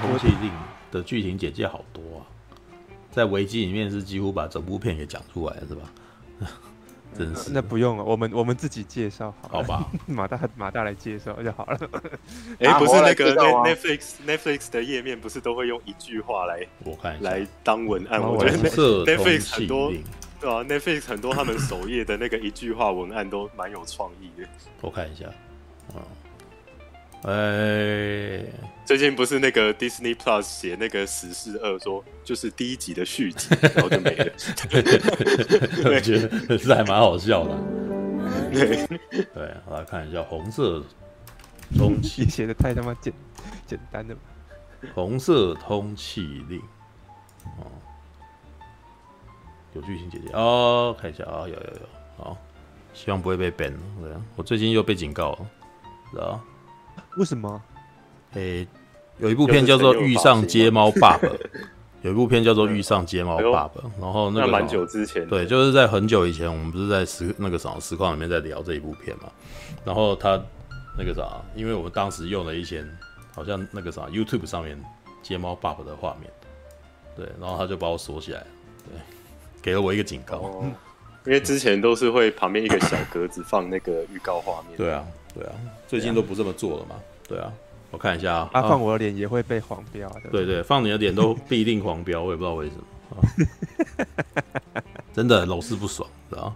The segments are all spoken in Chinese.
通缉令》的剧情简介好多啊，在维基里面是几乎把整部片给讲出来了，是吧？真是，那不用了，我们我们自己介绍好，好吧？马大马大来介绍就好了。哎，不是那个 Netflix Netflix 的页面，不是都会用一句话来我看来当文案？我觉得 Netflix 很多对啊，Netflix 很多他们首页的那个一句话文案都蛮有创意的。我看一下，哎，最近不是那个 Disney Plus 写那个《死侍二》说，就是第一集的续集，然后就没了。我觉得是还蛮好笑的。对对，我来看一下红色通气写的太他妈简简单了吧？红色通气令，哦，有剧情姐姐哦，看一下啊，有有有，好，希望不会被 ban。对啊，我最近又被警告了，知道。为什么？诶、欸，有一部片叫做《遇上街猫爸爸》，有一部片叫做《遇上街猫爸爸》，然后那个蛮久之前，对，就是在很久以前，我们不是在实那个什么实况里面在聊这一部片嘛。然后他那个啥，因为我们当时用了一些好像那个啥 YouTube 上面街猫爸爸的画面，对，然后他就把我锁起来，对，给了我一个警告，哦、因为之前都是会旁边一个小格子放那个预告画面，对啊。对啊，最近都不这么做了嘛。对啊，我看一下啊，啊放我的脸也会被黄标啊。对对，放你的脸都必定黄标，我也不知道为什么。啊、真的老是不爽，知道？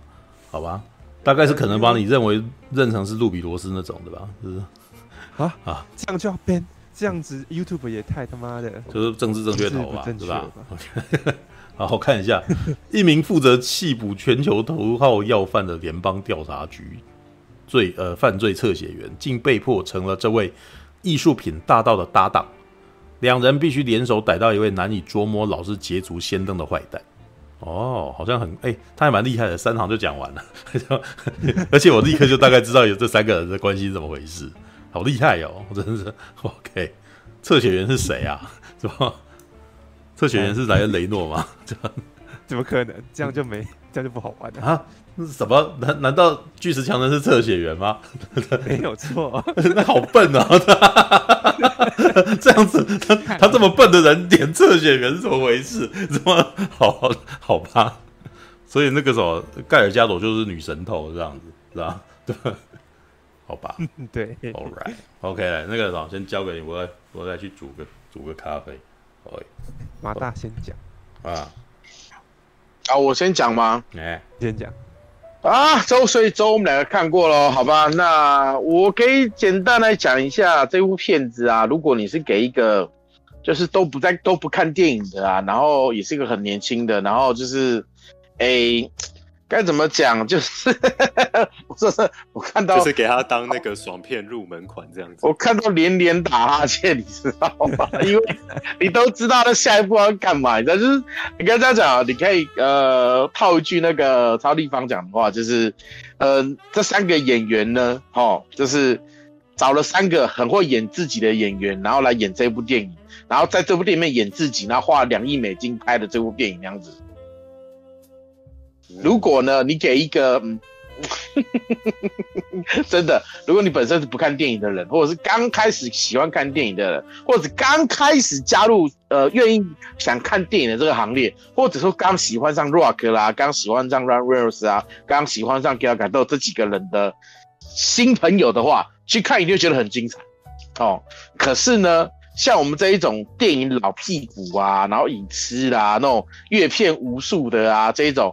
好吧，大概是可能把你认为认成是路比罗斯那种的吧，是不是？啊啊，这样就要 ban，这样子 YouTube 也太他妈的，就是政治正确头吧，是吧？好，我看一下，一名负责缉捕全球头号要犯的联邦调查局。罪呃犯罪侧写员竟被迫成了这位艺术品大盗的搭档，两人必须联手逮到一位难以捉摸、老是捷足先登的坏蛋。哦，好像很哎、欸，他还蛮厉害的，三行就讲完了，而且我立刻就大概知道有这三个人的关系是怎么回事，好厉害哦，真的是 OK。侧写员是谁啊？是吧？测写员是莱恩雷诺吗？怎么可能？这样就没，这样就不好玩了啊？那是什么？难难道巨石强人是侧写员吗？没有错，那好笨啊！这样子，他他这么笨的人点侧写员是怎么回事？怎么好好吧？所以那个什么盖尔加朵就是女神头这样子，是吧？对，好吧？对，All right，OK，、okay, 那个什么先交给你，我再我再去煮个煮个咖啡。可以，马大先讲啊啊，我先讲吗？哎、欸，先讲。啊，周，所以周我们两个看过了，好吧？那我可以简单来讲一下这部片子啊。如果你是给一个就是都不在都不看电影的啊，然后也是一个很年轻的，然后就是，诶、欸。该怎么讲？就是 我说是，我看到就是给他当那个爽片入门款这样子。我看到连连打哈欠，你知道吗？因为 你都知道他下一步要干嘛，你知道？就是你跟他讲，你可以呃套一句那个超立方讲的话，就是呃这三个演员呢，哦，就是找了三个很会演自己的演员，然后来演这部电影，然后在这部电影里面演自己，然后花了两亿美金拍的这部电影这样子。如果呢，你给一个，嗯，真的，如果你本身是不看电影的人，或者是刚开始喜欢看电影的人，或者刚开始加入呃愿意想看电影的这个行列，或者说刚喜欢上 Rock 啦，刚喜欢上 Run Reynolds 啊，刚喜欢上 Gal g a d o 这几个人的新朋友的话，去看一定会觉得很精彩哦。可是呢，像我们这一种电影老屁股啊，然后影痴啦，那种阅片无数的啊，这一种。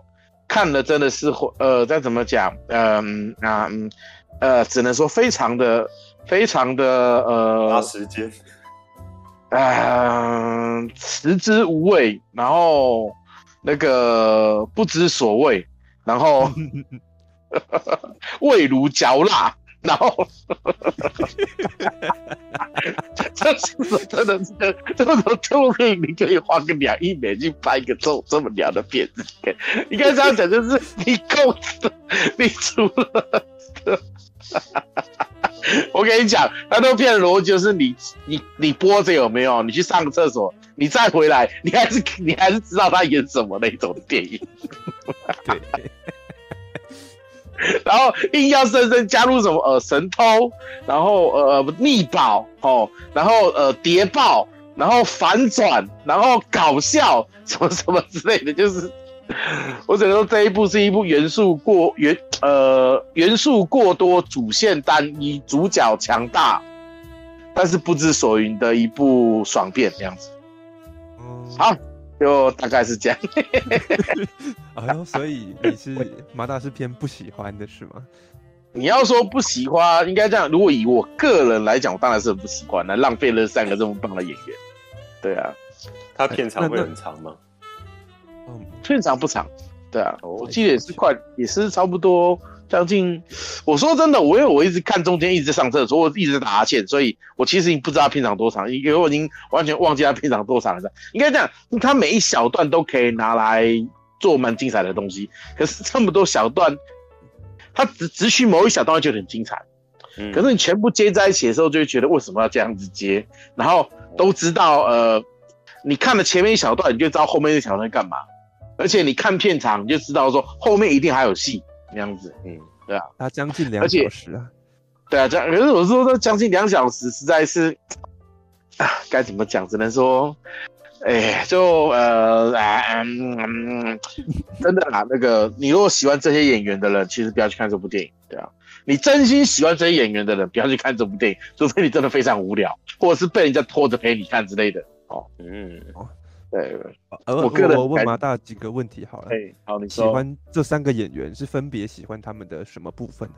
看了真的是呃，再怎么讲，嗯啊嗯，呃，只能说非常的非常的呃，花时间，嗯，食之无味，然后那个不知所谓，然后 味如嚼蜡。然后，这是真的是，这种这部片你可以花个两亿美金拍一个这这么娘的片子。你刚才这样讲就是你够，你除了，我跟你讲，那部片的逻辑就是你你你播着有没有？你去上厕所，你再回来，你还是你还是知道他演什么那种电影。对。然后硬要深深加入什么呃神偷，然后呃逆宝哦，然后呃谍报，然后反转，然后搞笑，什么什么之类的，就是我只能说这一部是一部元素过元呃元素过多，主线单一，主角强大，但是不知所云的一部爽片这样子。好，就大概是这样。哎呦，所以你是马大是偏不喜欢的是吗？你要说不喜欢，应该这样。如果以我个人来讲，我当然是很不喜欢那，浪费了三个这么棒的演员。对啊，他片长会很长吗？嗯，片长不长。对啊，我记得也是快，也是差不多将近。我说真的，我因为我一直看中间一直在上厕所，我一直在打哈欠，所以我其实已经不知道片场多长，因为我已经完全忘记他片场多长了。应该这样，他每一小段都可以拿来做蛮精彩的东西，可是这么多小段，他只只取某一小段就很精彩。嗯，可是你全部接在一起的时候，就会觉得为什么要这样子接？然后。都知道，呃，你看了前面一小段，你就知道后面一小段干嘛。而且你看片场，你就知道说后面一定还有戏，那样子。嗯，对啊，他将近两小时啊。对啊，这样。可是我说，这将近两小时，实在是啊，该怎么讲？只能说，哎，就呃，嗯，嗯，真的啦。那个，你如果喜欢这些演员的人，其实不要去看这部电影，对啊。你真心喜欢这些演员的人，不要去看这部电影，除非你真的非常无聊，或者是被人家拖着陪你看之类的。哦，嗯，哦，对，我个人我问麻大几个问题好了。哎，好，你说。喜欢这三个演员是分别喜欢他们的什么部分呢？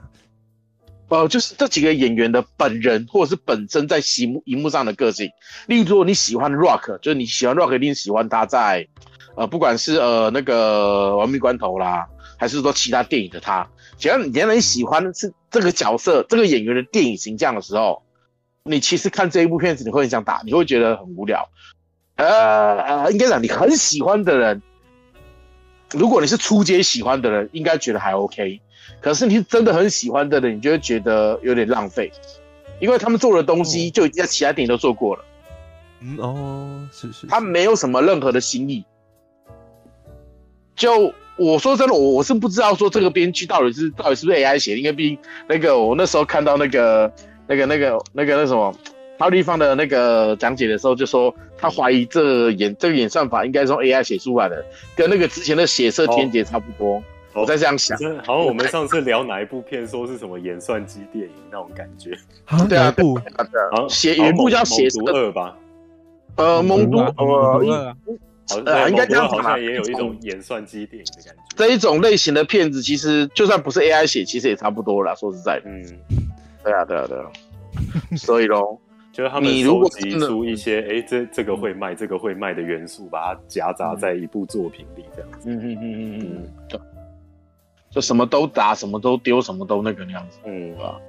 哦、呃，就是这几个演员的本人，或者是本身在荧幕荧幕上的个性。例如，如果你喜欢 Rock，就是你喜欢 Rock，一定喜欢他在，呃，不管是呃那个亡命关头啦，还是说其他电影的他。只要你原来喜欢是这个角色、这个演员的电影形象的时候，你其实看这一部片子，你会很想打，你会觉得很无聊。呃呃，应该讲你很喜欢的人，如果你是初阶喜欢的人，应该觉得还 OK。可是你是真的很喜欢的人，你就会觉得有点浪费，因为他们做的东西就已经在其他电影都做过了。嗯哦，是是，是，他没有什么任何的新意，就。我说真的，我我是不知道说这个编剧到底是到底是不是 AI 写的，因为毕竟那个我那时候看到那个那个那个那个那什么超地方的那个讲解的时候，就说他怀疑这演这个演算法应该是用 AI 写出来的，跟那个之前的血色天劫差不多。哦、我在这样想，好像我们上次聊哪一部片，说是什么演算机电影那种感觉。对啊，部啊，写有一部叫血色二吧？呃，蒙都呃。呃，应该这样好像，也有一种演算机电影的感觉。这一种类型的片子，其实就算不是 AI 写，其实也差不多啦。说实在的，嗯，对啊，对啊，对啊。所以咯，就是他们收集出一些，哎，这这个会卖，这个会卖的元素，把它夹杂在一部作品里，这样子。嗯嗯嗯嗯嗯，对。就什么都打，什么都丢，什么都那个那样子。嗯啊。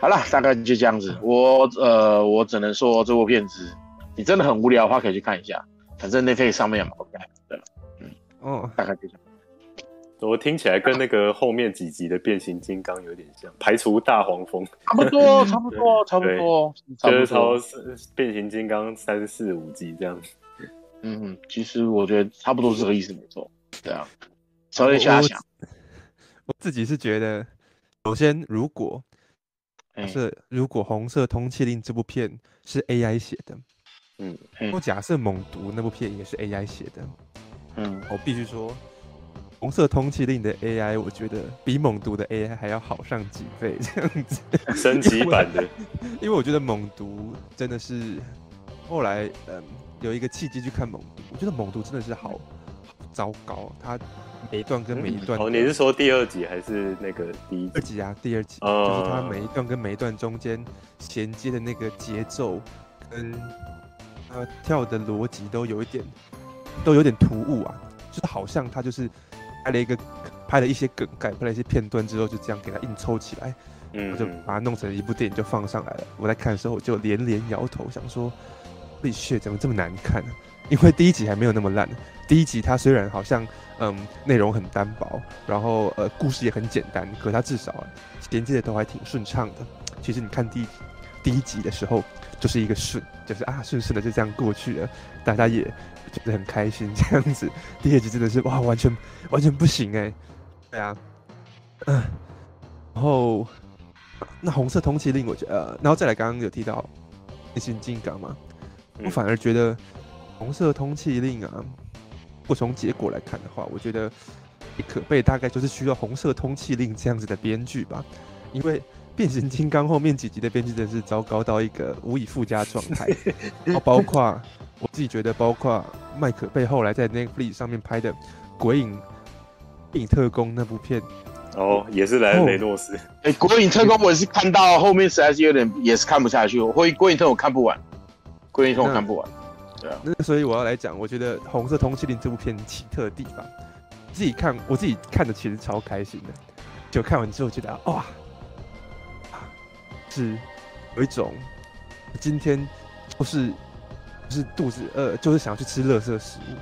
好了，大概就这样子。我呃，我只能说这部片子，你真的很无聊的话，可以去看一下。反正 Netflix 上面也蛮好看的，嗯，哦，大概就这样。我听起来跟那个后面几集的变形金刚有点像，排除大黄蜂，差不多，差不多，差不多，就是超变形金刚三四五集这样子。嗯嗯，其实我觉得差不多是这个意思，没错。对啊，稍微瞎想我。我自己是觉得，首先，如果是如果《红色通缉令》这部片是 AI 写的。嗯，我假设《猛毒》那部片也是 AI 写的，嗯，我必须说，《红色通缉令》的 AI 我觉得比《猛毒》的 AI 还要好上几倍，这样子，升级版的。因为我觉得《猛毒》真的是后来嗯有一个契机去看《猛毒》，我觉得《猛毒》真的是好好糟糕，它每一段跟每一段、嗯、哦，你是说第二集还是那个第一集？二集啊，第二集，哦、就是它每一段跟每一段中间衔接的那个节奏跟。呃，跳的逻辑都有一点，都有点突兀啊，就是好像他就是拍了一个，拍了一些梗概，拍了一些片段之后，就这样给它硬抽起来，嗯，我就把它弄成一部电影就放上来了。我在看的时候我就连连摇头，想说，李雪怎么这么难看呢？因为第一集还没有那么烂，第一集它虽然好像嗯内容很单薄，然后呃故事也很简单，可它至少啊连接的都还挺顺畅的。其实你看第一第一集的时候。就是一个顺，就是啊，顺顺的就这样过去了，大家也觉得很开心这样子。第二集真的是哇，完全完全不行哎，对啊，嗯，然后那红色通缉令，我觉得，呃，然后再来刚刚有提到变形金刚嘛，我反而觉得红色通缉令啊，如果从结果来看的话，我觉得可贝大概就是需要红色通缉令这样子的编剧吧，因为变形金刚后面几集的编剧真是糟糕到一个无以复加状态，然后包括我自己觉得，包括麦克贝后来在 Netflix 上面拍的《鬼影影特工》那部片。哦，也是莱恩雷诺斯。哎、哦，国影特工我也是看到后面实在是有点，也是看不下去。我会鬼影特我看不完，鬼影特我看不完。对啊，那所以我要来讲，我觉得《红色通缉令》这部片奇特的地方，自己看我自己看的其实超开心的，就看完之后觉得哇，是有一种今天就是就是肚子饿，就是想要去吃垃圾食物，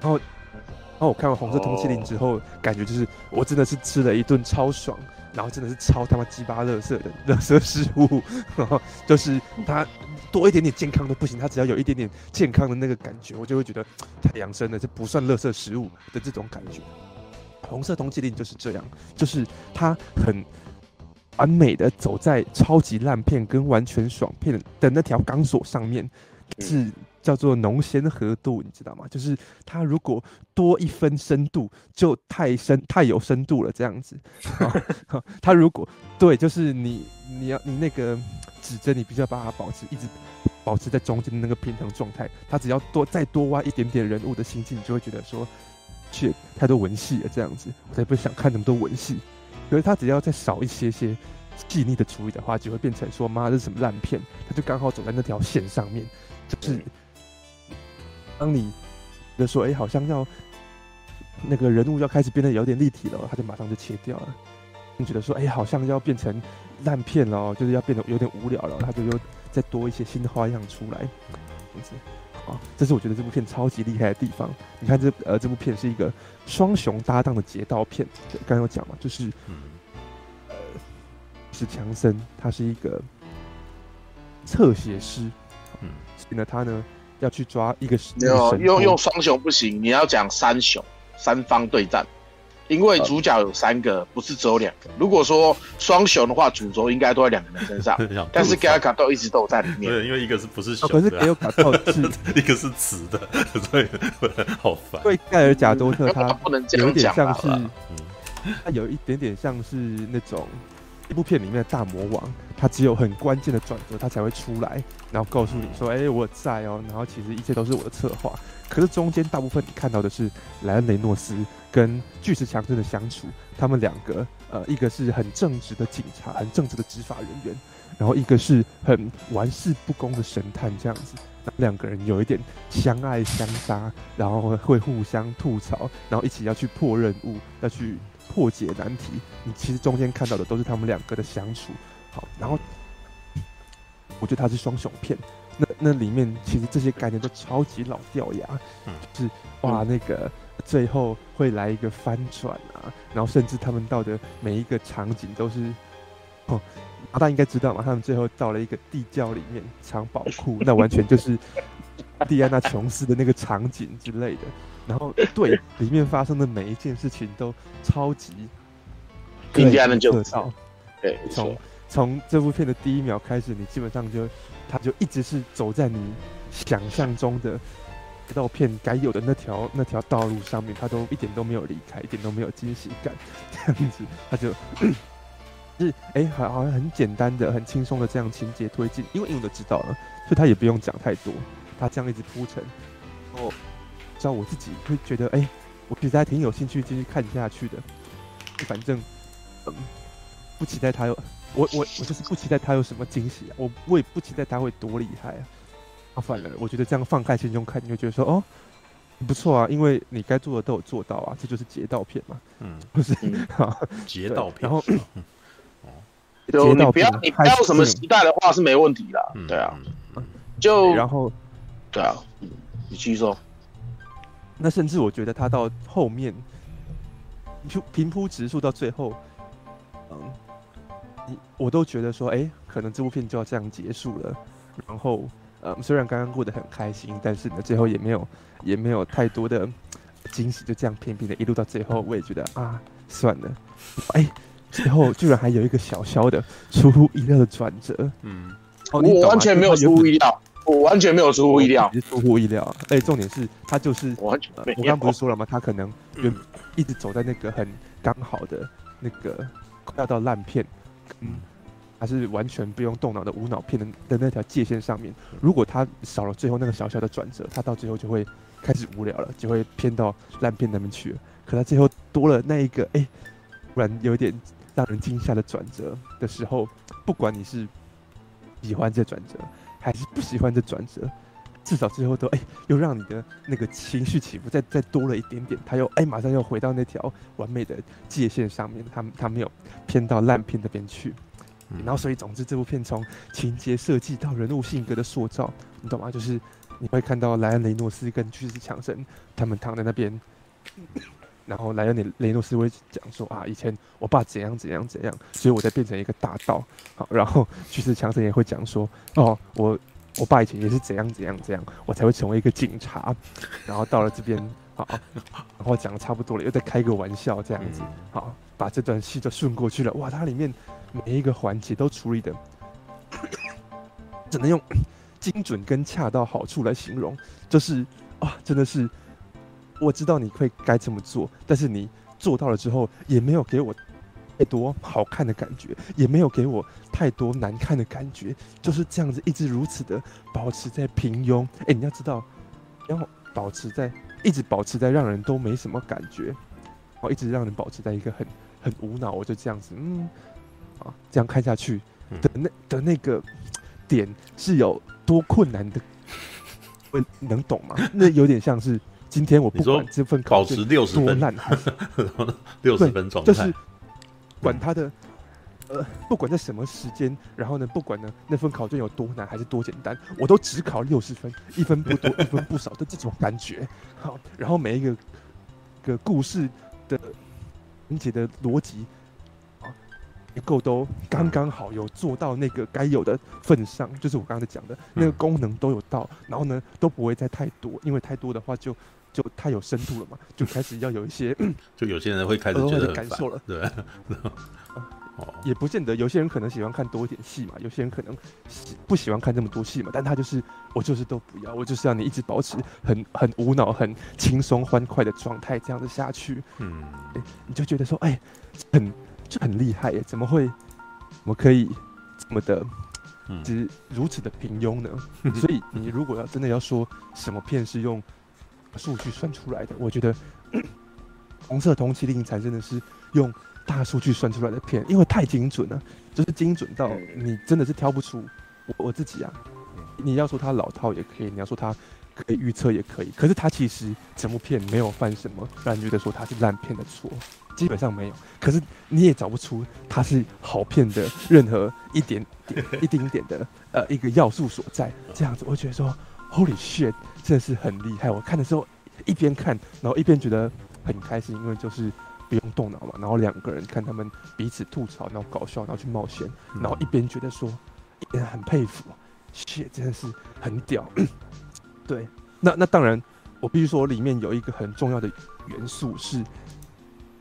然后。然后我看完《红色通缉令》之后，oh. 感觉就是我真的是吃了一顿超爽，然后真的是超他妈鸡巴垃圾的垃圾食物，然后就是它多一点点健康都不行，它只要有一点点健康的那个感觉，我就会觉得太养生了，这不算垃圾食物的这种感觉。《红色通缉令》就是这样，就是它很完美的走在超级烂片跟完全爽片的那条钢索上面，是。叫做浓鲜合度，你知道吗？就是它如果多一分深度，就太深太有深度了，这样子。它如果对，就是你你要你那个指针，你必须要把它保持一直保持在中间的那个平衡状态。它只要多再多挖一点点人物的心境，你就会觉得说，去太多文戏了，这样子，我才不想看那么多文戏。可是他只要再少一些些细腻的处理的话，就会变成说，妈，这是什么烂片？他就刚好走在那条线上面，就是。当你的说，哎、欸，好像要那个人物要开始变得有点立体了，他就马上就切掉了。你觉得说，哎、欸，好像要变成烂片了，就是要变得有点无聊了，他就又再多一些新的花样出来。这样子，好，这是我觉得这部片超级厉害的地方。你看这呃，这部片是一个双雄搭档的劫道片。刚刚有讲嘛，就是呃，是强森他是一个侧写师，嗯，所以呢，他呢。要去抓一个没有用用双雄不行，你要讲三雄，三方对战，因为主角有三个，不是只有两个。如果说双雄的话，主轴应该都在两个人身上，但是盖尔卡都一直都在里面。对，因为一个是不是雄，可是盖尔卡特是 一个是雌的，所以好烦。对，盖尔贾多特他有点像是，他有一点点像是那种。一部片里面的大魔王，他只有很关键的转折，他才会出来，然后告诉你说：“哎、我在哦。”然后其实一切都是我的策划。可是中间大部分你看到的是莱恩雷诺斯跟巨石强森的相处，他们两个，呃，一个是很正直的警察，很正直的执法人员，然后一个是很玩世不恭的神探，这样子。两个人有一点相爱相杀，然后会互相吐槽，然后一起要去破任务，要去。破解难题，你其实中间看到的都是他们两个的相处。好，然后我觉得它是双雄片，那那里面其实这些概念都超级老掉牙，嗯，就是哇，那个最后会来一个翻转啊，然后甚至他们到的每一个场景都是，哦，大家应该知道嘛，他们最后到了一个地窖里面藏宝库，那完全就是蒂安娜琼斯的那个场景之类的。然后对里面发生的每一件事情都超级印象的就对，从从这部片的第一秒开始，你基本上就他就一直是走在你想象中的这道片该有的那条那条道路上面，他都一点都没有离开，一点都没有惊喜感，这样子他就，是哎，好好像很简单的、很轻松的这样情节推进，因为因为我都知道了，所以他也不用讲太多，他这样一直铺陈，哦。知道我自己会觉得，哎、欸，我其实还挺有兴趣继续看下去的。反正，嗯，不期待他有，我我我就是不期待他有什么惊喜啊。我我也不期待他会多厉害啊。啊，反而我觉得这样放开心胸看，你会觉得说，哦，不错啊，因为你该做的都有做到啊，这就是劫道片嘛。嗯，不是，劫盗片。然后，哦，就你不要你不要什么期待的话是没问题的。对啊，就然后，对啊，你继续说。那甚至我觉得他到后面，就平铺直述到最后，嗯，你我都觉得说，哎、欸，可能这部片就要这样结束了。然后，嗯，虽然刚刚过得很开心，但是呢，最后也没有也没有太多的惊喜，就这样平平的一路到最后，我也觉得啊，算了，哎、欸，最后居然还有一个小小的出乎意料的转折，嗯，哦，我完全没有出乎意料。我完全没有出乎意料，是出乎意料。哎，重点是他就是我完全我刚刚不是说了吗？他可能原一直走在那个很刚好的那个快要到烂片，嗯，还是完全不用动脑的无脑片的的那条界限上面。如果他少了最后那个小小的转折，他到最后就会开始无聊了，就会偏到烂片那边去了。可他最后多了那一个，哎，突然有点让人惊吓的转折的时候，不管你是喜欢这转折。还是不喜欢这转折，至少最后都哎、欸，又让你的那个情绪起伏再再多了一点点，他又哎、欸，马上又回到那条完美的界限上面，他他没有偏到烂片那边去，然后所以总之这部片从情节设计到人物性格的塑造，你懂吗？就是你会看到莱恩雷诺斯跟巨石强森他们躺在那边。然后莱恩·雷诺斯会讲说啊，以前我爸怎样怎样怎样，所以我才变成一个大盗。好，然后巨石强森也会讲说，哦，我我爸以前也是怎样怎样怎样，我才会成为一个警察。然后到了这边，好，然后讲的差不多了，又在开个玩笑这样子，好，把这段戏就顺过去了。哇，它里面每一个环节都处理的，只能用 精准跟恰到好处来形容，就是啊，真的是。我知道你会该这么做，但是你做到了之后，也没有给我太多好看的感觉，也没有给我太多难看的感觉，就是这样子一直如此的保持在平庸。哎、欸，你要知道，要保持在一直保持在让人都没什么感觉，哦，一直让人保持在一个很很无脑，我就这样子，嗯，啊，这样看下去的那的那个点是有多困难的，问 能懂吗？那有点像是。今天我不管这份考卷多烂，六十分 状态，就是管他的，呃，不管在什么时间，然后呢，不管呢那份考卷有多难还是多简单，我都只考六十分，一分不多，一分不少的这种感觉。好，然后每一个个故事的理解的逻辑啊，结构都刚刚好，有做到那个该有的份上，就是我刚才讲的那个功能都有到，然后呢都不会再太多，因为太多的话就。就太有深度了嘛，就开始要有一些 就有些人会开始觉得感受了，对，哦，也不见得，有些人可能喜欢看多一点戏嘛，有些人可能喜不喜欢看这么多戏嘛，但他就是我就是都不要，我就是要你一直保持很很无脑、很轻松欢快的状态，这样子下去，嗯，欸、你就觉得说，哎、欸，很就很厉害耶，怎么会，怎么可以这么的，只如此的平庸呢？嗯、所以你如果要真的要说什么片是用。数据算出来的，我觉得 《红色通缉令》才真的是用大数据算出来的片，因为太精准了，就是精准到你真的是挑不出。我我自己啊，你要说它老套也可以，你要说它可以预测也可以，可是它其实整部片没有犯什么让人觉得说它是烂片的错，基本上没有。可是你也找不出它是好片的任何一点点、一丁点的呃一个要素所在。这样子，我觉得说。Holy shit，真的是很厉害！我看的时候一边看，然后一边觉得很开心，因为就是不用动脑嘛。然后两个人看他们彼此吐槽，然后搞笑，然后去冒险，然后一边觉得说，一边很佩服，shit，真的是很屌。对，那那当然，我必须说里面有一个很重要的元素是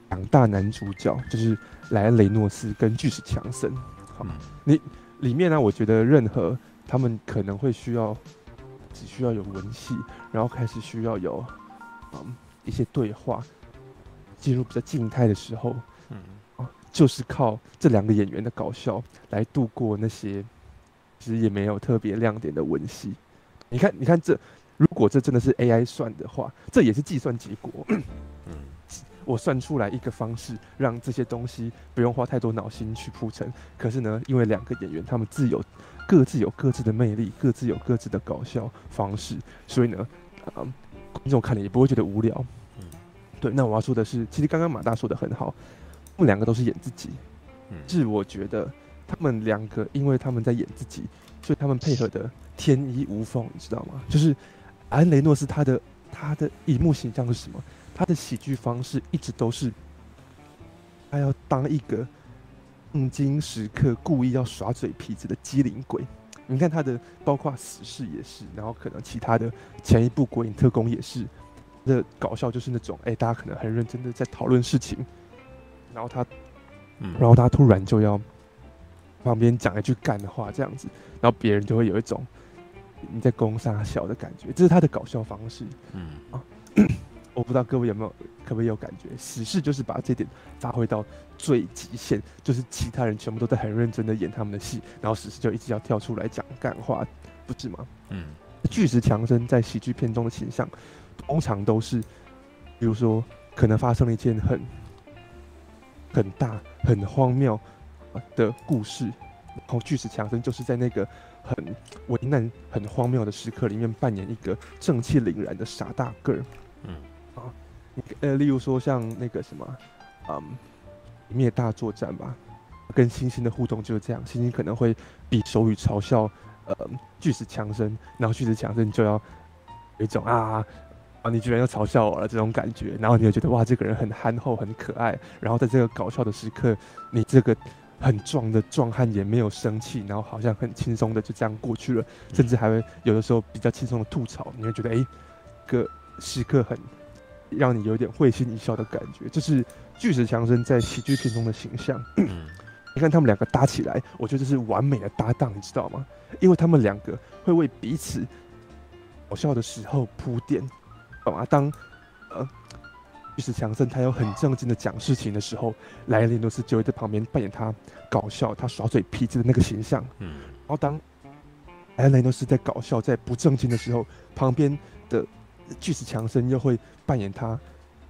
两大男主角，就是莱恩雷诺斯跟巨石强森。好，你里面呢，我觉得任何他们可能会需要。只需要有文戏，然后开始需要有，嗯，一些对话，进入比较静态的时候，嗯，啊，就是靠这两个演员的搞笑来度过那些其实也没有特别亮点的文戏。你看，你看这，如果这真的是 AI 算的话，这也是计算结果。嗯，我算出来一个方式，让这些东西不用花太多脑筋去铺陈。可是呢，因为两个演员他们自有。各自有各自的魅力，各自有各自的搞笑方式，所以呢，啊，观众看了也不会觉得无聊。嗯，对。那我要说的是，其实刚刚马大说的很好，他们两个都是演自己。嗯，是我觉得他们两个，因为他们在演自己，所以他们配合的天衣无缝，你知道吗？就是安雷诺斯他的他的荧幕形象是什么？他的喜剧方式一直都是他要当一个。黄金时刻故意要耍嘴皮子的机灵鬼，你看他的，包括死侍也是，然后可能其他的前一部鬼影特工也是，的搞笑就是那种，哎、欸，大家可能很认真的在讨论事情，然后他，然后他突然就要旁边讲一句干的话这样子，然后别人就会有一种你在攻杀小的感觉，这是他的搞笑方式。嗯。啊，我不知道各位有没有，可不可以有感觉？死侍就是把这点发挥到最极限，就是其他人全部都在很认真的演他们的戏，然后死侍就一直要跳出来讲干话，不是吗？嗯，巨石强森在喜剧片中的形象，通常都是，比如说可能发生了一件很很大、很荒谬的故事，然后巨石强森就是在那个。很为难、很荒谬的时刻里面扮演一个正气凛然的傻大个儿，嗯啊，呃，例如说像那个什么，嗯，灭大作战吧，跟星星的互动就是这样，星星可能会比手语嘲笑，呃，巨石强森，然后巨石强森就要有一种啊啊，你居然要嘲笑我了这种感觉，然后你就觉得哇，这个人很憨厚、很可爱，然后在这个搞笑的时刻，你这个。很壮的壮汉也没有生气，然后好像很轻松的就这样过去了，甚至还会有的时候比较轻松的吐槽，你会觉得哎，个时刻很让你有点会心一笑的感觉，这是巨石强森在喜剧片中的形象。你看他们两个搭起来，我觉得这是完美的搭档，你知道吗？因为他们两个会为彼此搞笑的时候铺垫，懂吗？当呃。巨石强森他有很正经的讲事情的时候，莱恩雷诺斯就会在旁边扮演他搞笑、他耍嘴皮子的那个形象。嗯，然后当莱恩雷诺斯在搞笑、在不正经的时候，旁边的巨石强森又会扮演他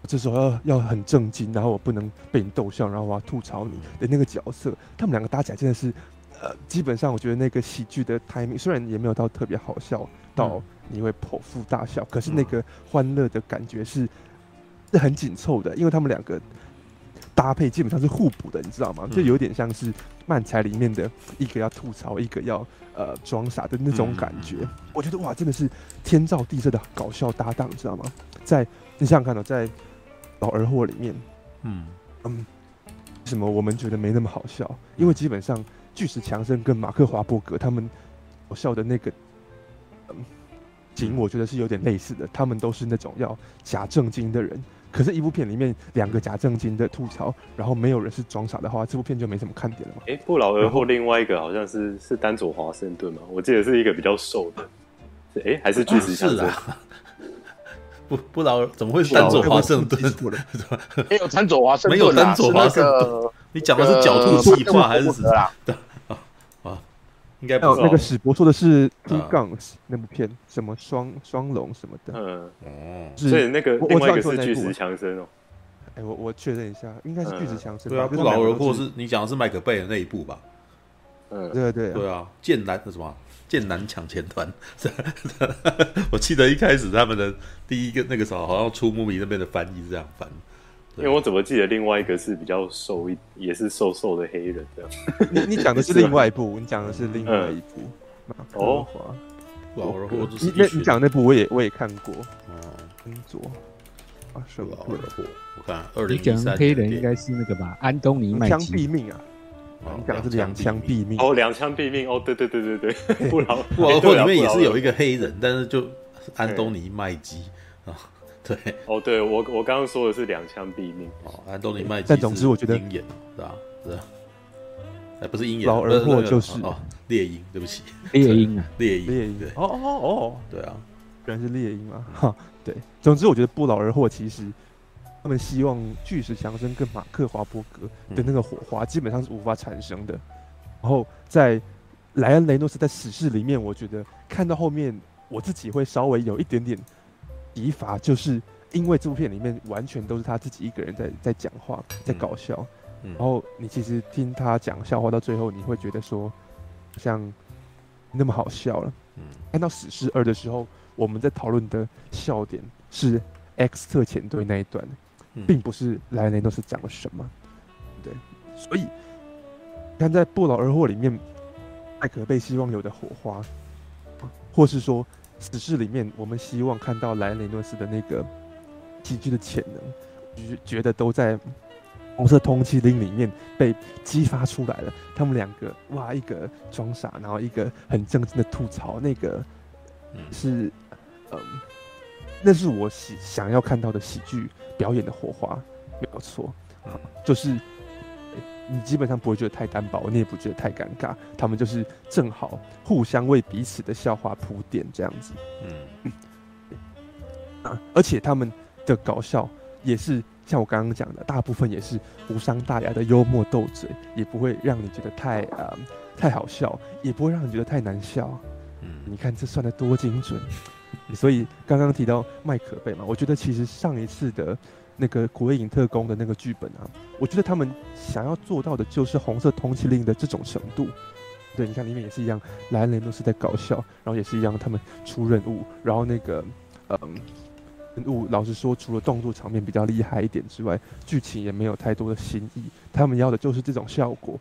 这时候要要很正经，然后我不能被你逗笑，然后我要吐槽你的那个角色。他们两个搭起来真的是，呃，基本上我觉得那个喜剧的 timing 虽然也没有到特别好笑到你会剖腹大笑，可是那个欢乐的感觉是。是很紧凑的，因为他们两个搭配基本上是互补的，你知道吗？就有点像是漫才里面的一个要吐槽，一个要呃装傻的那种感觉。我觉得哇，真的是天造地设的搞笑搭档，你知道吗？在你想想看到，在老而货里面，嗯嗯，什么我们觉得没那么好笑，因为基本上巨石强森跟马克华伯格他们搞笑的那个嗯景，我觉得是有点类似的，他们都是那种要假正经的人。可是，一部片里面两个假正经的吐槽，然后没有人是装傻的话，这部片就没什么看点了嘛。哎、欸，不劳而获，另外一个好像是是丹佐华盛顿嘛，我记得是一个比较瘦的，哎、欸，还是巨石强森？啊、不不劳怎么会是丹佐华盛顿？没有丹佐华盛顿，没有丹佐华盛顿。你讲的是狡兔计划还是什么？应该不是。那个史博说的是《Two Guns》那部片，什么双双龙什么的。嗯哦，所以那个另外一个是巨石强森哦。哎，我我确认一下，应该是巨石强森。对啊，不劳而获是你讲的是麦克贝的那一部吧？嗯，对对对啊，剑南什么？剑南抢钱团。我记得一开始他们的第一个那个时候，好像出木米那边的翻译是这样翻。因为我怎么记得另外一个是比较瘦一，也是瘦瘦的黑人这样。你你讲的是另外一部，你讲的是另外一部。哦，不劳而获。你那你讲那部我也我也看过。哦，工作啊，不劳而获。我看二零一三黑人应该是那个吧？安东尼麦基。枪毙命啊！你讲的是两枪毙命。哦，两枪毙命。哦，对对对对对。不劳不劳里面也是有一个黑人，但是就安东尼麦基啊。对哦，对我我刚刚说的是两枪毙命哦，安东尼麦基，但总之我觉得鹰眼是吧？是啊，哎，不是鹰眼，老而获就是哦，猎鹰，对不起，猎鹰啊，猎鹰，猎鹰，哦哦哦，对啊，原来是猎鹰啊，哈，对，总之我觉得不劳而获，其实他们希望巨石强森跟马克华伯格的那个火花基本上是无法产生的。然后在莱恩雷诺斯在史诗里面，我觉得看到后面我自己会稍微有一点点。疲乏，就是因为这部片里面完全都是他自己一个人在在讲话，在搞笑。嗯嗯、然后你其实听他讲笑话到最后，你会觉得说，像那么好笑了。嗯，看到《史诗二》的时候，我们在讨论的笑点是 X 特遣队那一段，并不是莱恩雷诺斯讲了什么。对，所以看在《不劳而获》里面，艾可被希望有的火花，或是说。死侍里面，我们希望看到莱恩雷诺斯的那个喜剧的潜能，觉觉得都在《红色通缉令》里面被激发出来了。他们两个，哇，一个装傻，然后一个很正经的吐槽，那个是，嗯，那是我喜想要看到的喜剧表演的火花，没有错。啊，就是你基本上不会觉得太单薄，你也不觉得太尴尬，他们就是正好互相为彼此的笑话铺垫这样子。嗯，啊，而且他们的搞笑也是像我刚刚讲的，大部分也是无伤大雅的幽默斗嘴，也不会让你觉得太呃太好笑，也不会让你觉得太难笑。嗯，你看这算得多精准。所以刚刚提到麦可贝嘛，我觉得其实上一次的。那个《鬼影特工》的那个剧本啊，我觉得他们想要做到的就是红色通缉令的这种程度。对，你看里面也是一样，莱恩雷诺斯在搞笑，然后也是一样，他们出任务，然后那个嗯，任务老实说，除了动作场面比较厉害一点之外，剧情也没有太多的新意。他们要的就是这种效果。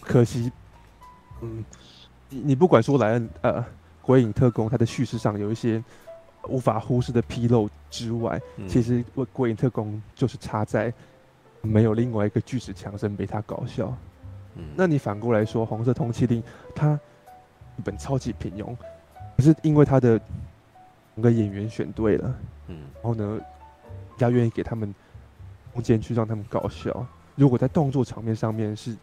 可惜，嗯，你你不管说莱恩呃《鬼影特工》它的叙事上有一些。无法忽视的纰漏之外，嗯、其实《鬼影特工》就是差在没有另外一个巨石强森被他搞笑。嗯，那你反过来说，《红色通缉令》它一本超级平庸，可是因为他的两个演员选对了，嗯，然后呢，要愿意给他们空间去让他们搞笑。如果在动作场面上面是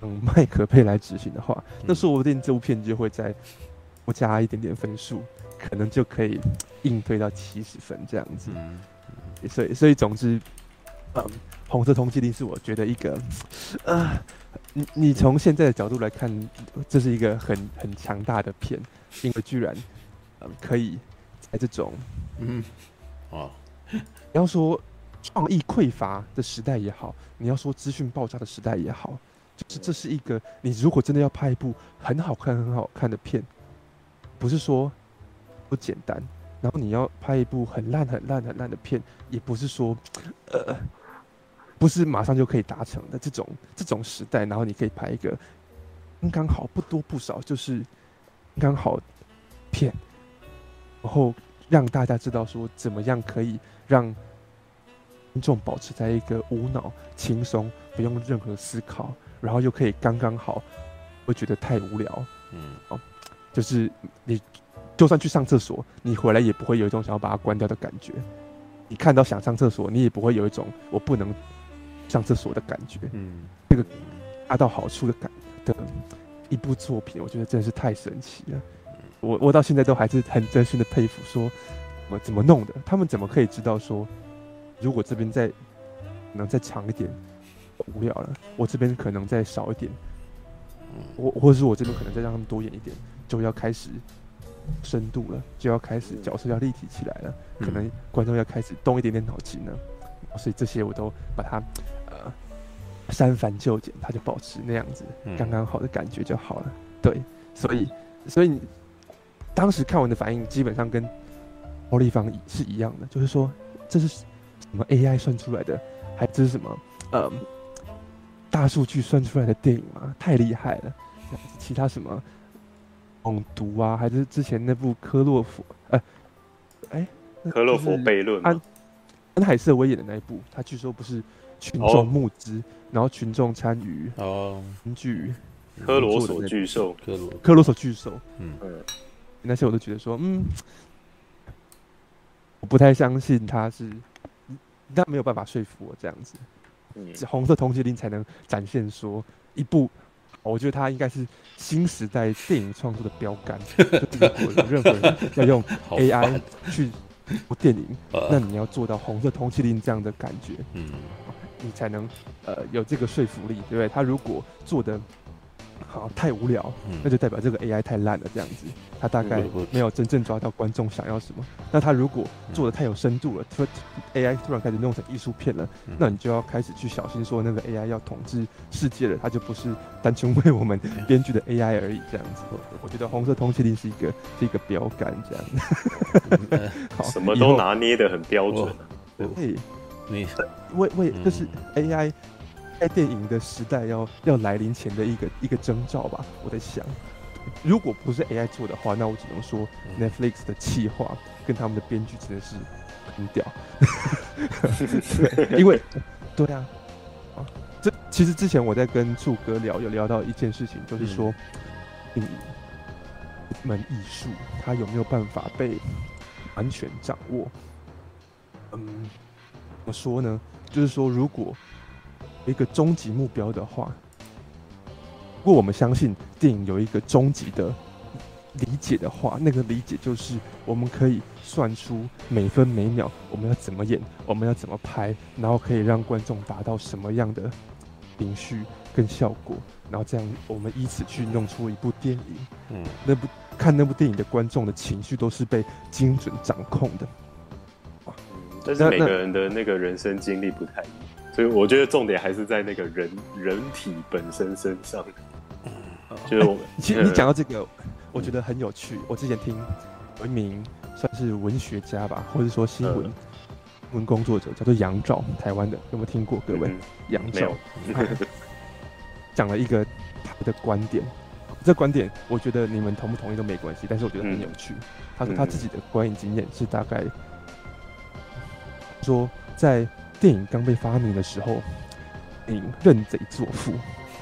嗯麦克 贝来执行的话，嗯、那说不定这部片就会再多加一点点分数。可能就可以应对到七十分这样子，嗯，所以所以总之，嗯，红色通缉令是我觉得一个，呃，你你从现在的角度来看，这是一个很很强大的片，因为居然，嗯，可以在这种，嗯，哦，你要说创意匮乏的时代也好，你要说资讯爆炸的时代也好，就是这是一个你如果真的要拍一部很好看很好看的片，不是说。不简单，然后你要拍一部很烂、很烂、很烂的片，也不是说，呃，不是马上就可以达成的这种这种时代。然后你可以拍一个刚刚好，不多不少，就是刚好片，然后让大家知道说怎么样可以让观众保持在一个无脑、轻松、不用任何思考，然后又可以刚刚好，不会觉得太无聊。嗯，哦，就是你。就算去上厕所，你回来也不会有一种想要把它关掉的感觉。你看到想上厕所，你也不会有一种我不能上厕所的感觉。嗯，这个恰到好处的感的一部作品，我觉得真的是太神奇了。我我到现在都还是很真心的佩服，说我怎么弄的？他们怎么可以知道说，如果这边再能再长一点，无聊了，我这边可能再少一点，我或者是我这边可能再让他们多演一点，就要开始。深度了，就要开始角色要立体起来了，嗯、可能观众要开始动一点点脑筋了，所以这些我都把它呃删繁就简，它就保持那样子刚刚好的感觉就好了。对，所以所以你当时看完的反应基本上跟欧立方是一样的，就是说这是什么 AI 算出来的，还这是什么呃大数据算出来的电影吗？太厉害了，其他什么？猛毒啊，还是之前那部科洛弗？哎、哎、科洛弗悖论，安安海瑟薇演的那一部，他据说不是群众募资，然后群众参与哦，根据科罗索巨兽，科罗科罗索巨兽，嗯，那些我都觉得说，嗯，我不太相信他是，但没有办法说服我这样子，嗯，红色通缉令才能展现说一部。我觉得他应该是新时代电影创作的标杆。有任何人要用 AI 去做电影，那你要做到红色通缉令这样的感觉，嗯，你才能呃有这个说服力，对不对？他如果做的。好，太无聊，那就代表这个 AI 太烂了，这样子，他大概没有真正抓到观众想要什么。那他如果做的太有深度了，突 AI 突然开始弄成艺术片了，那你就要开始去小心说，那个 AI 要统治世界了，它就不是单纯为我们编剧的 AI 而已，这样子。我觉得红色通缉令是一个是一个标杆，这样。好，什么都拿捏得很标准。对，你为为就是 AI。在电影的时代要要来临前的一个一个征兆吧，我在想，如果不是 AI 做的话，那我只能说 Netflix 的企划跟他们的编剧真的是很屌，因为对啊，啊，这其实之前我在跟柱哥聊，有聊到一件事情，就是说，电影一门艺术，它有没有办法被完全掌握？嗯，怎么说呢？就是说，如果一个终极目标的话，如果我们相信电影有一个终极的理解的话，那个理解就是我们可以算出每分每秒我们要怎么演，我们要怎么拍，然后可以让观众达到什么样的情绪跟效果，然后这样我们以此去弄出一部电影。嗯，那部看那部电影的观众的情绪都是被精准掌控的。但是每个人的那个人生经历不太一样，所以我觉得重点还是在那个人人体本身身上。嗯，就是我，其实你讲到这个，我觉得很有趣。我之前听有一名算是文学家吧，或者说新闻新闻工作者，叫做杨照，台湾的，有没有听过？各位，杨照讲了一个他的观点，这观点我觉得你们同不同意都没关系，但是我觉得很有趣。他说他自己的观影经验是大概。说在电影刚被发明的时候，电影认贼作父，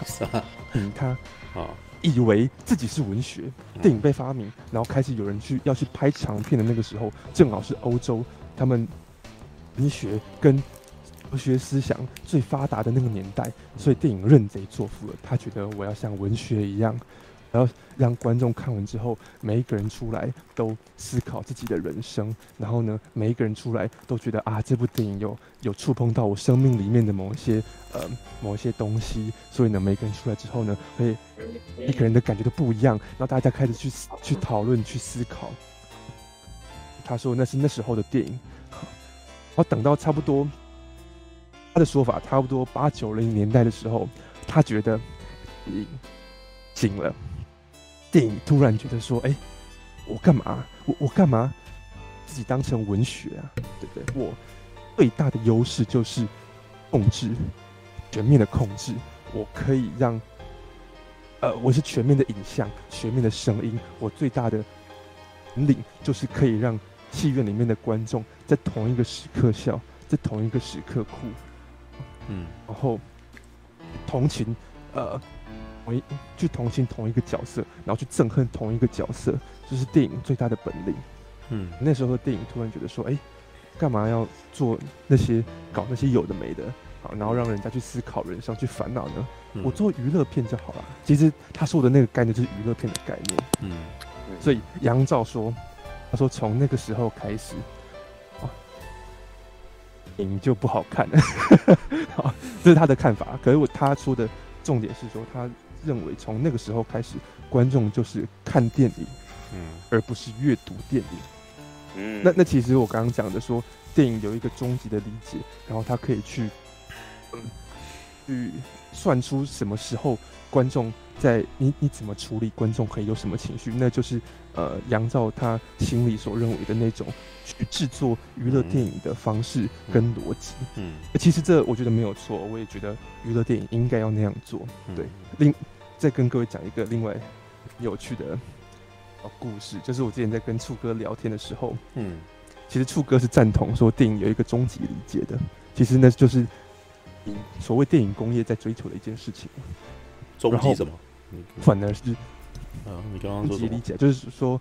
是啊，嗯，他啊以为自己是文学。电影被发明，然后开始有人去要去拍长片的那个时候，正好是欧洲他们文学跟哲学思想最发达的那个年代，所以电影认贼作父了。他觉得我要像文学一样。然后让观众看完之后，每一个人出来都思考自己的人生。然后呢，每一个人出来都觉得啊，这部电影有有触碰到我生命里面的某一些呃某一些东西。所以呢，每个人出来之后呢，会一个人的感觉都不一样。然后大家开始去去讨论、去思考。他说那是那时候的电影。然后等到差不多他的说法，差不多八九零年代的时候，他觉得醒了。电影突然觉得说：“哎、欸，我干嘛？我我干嘛自己当成文学啊？对不对？我最大的优势就是控制，全面的控制。我可以让，呃，我是全面的影像，全面的声音。我最大的本领就是可以让戏院里面的观众在同一个时刻笑，在同一个时刻哭。嗯，然后同情，呃。”同一去同情同一个角色，然后去憎恨同一个角色，这是电影最大的本领。嗯，那时候的电影突然觉得说，哎，干嘛要做那些搞那些有的没的，好，然后让人家去思考人生，去烦恼呢？嗯、我做娱乐片就好了。其实他说的那个概念就是娱乐片的概念。嗯，所以杨照说，他说从那个时候开始，啊，影就不好看了。好，这是他的看法。可是我他说的重点是说他。认为从那个时候开始，观众就是看电影，嗯，而不是阅读电影，嗯，那那其实我刚刚讲的说，电影有一个终极的理解，然后他可以去，嗯，去算出什么时候观众在你你怎么处理观众可以有什么情绪，那就是呃杨照他心里所认为的那种去制作娱乐电影的方式跟逻辑，嗯，其实这我觉得没有错，我也觉得娱乐电影应该要那样做，对，另。再跟各位讲一个另外有趣的故事，就是我之前在跟处哥聊天的时候，嗯，其实处哥是赞同说电影有一个终极理解的，其实那就是所谓电影工业在追求的一件事情。终极什么？反而是啊，你刚刚说理解，就是说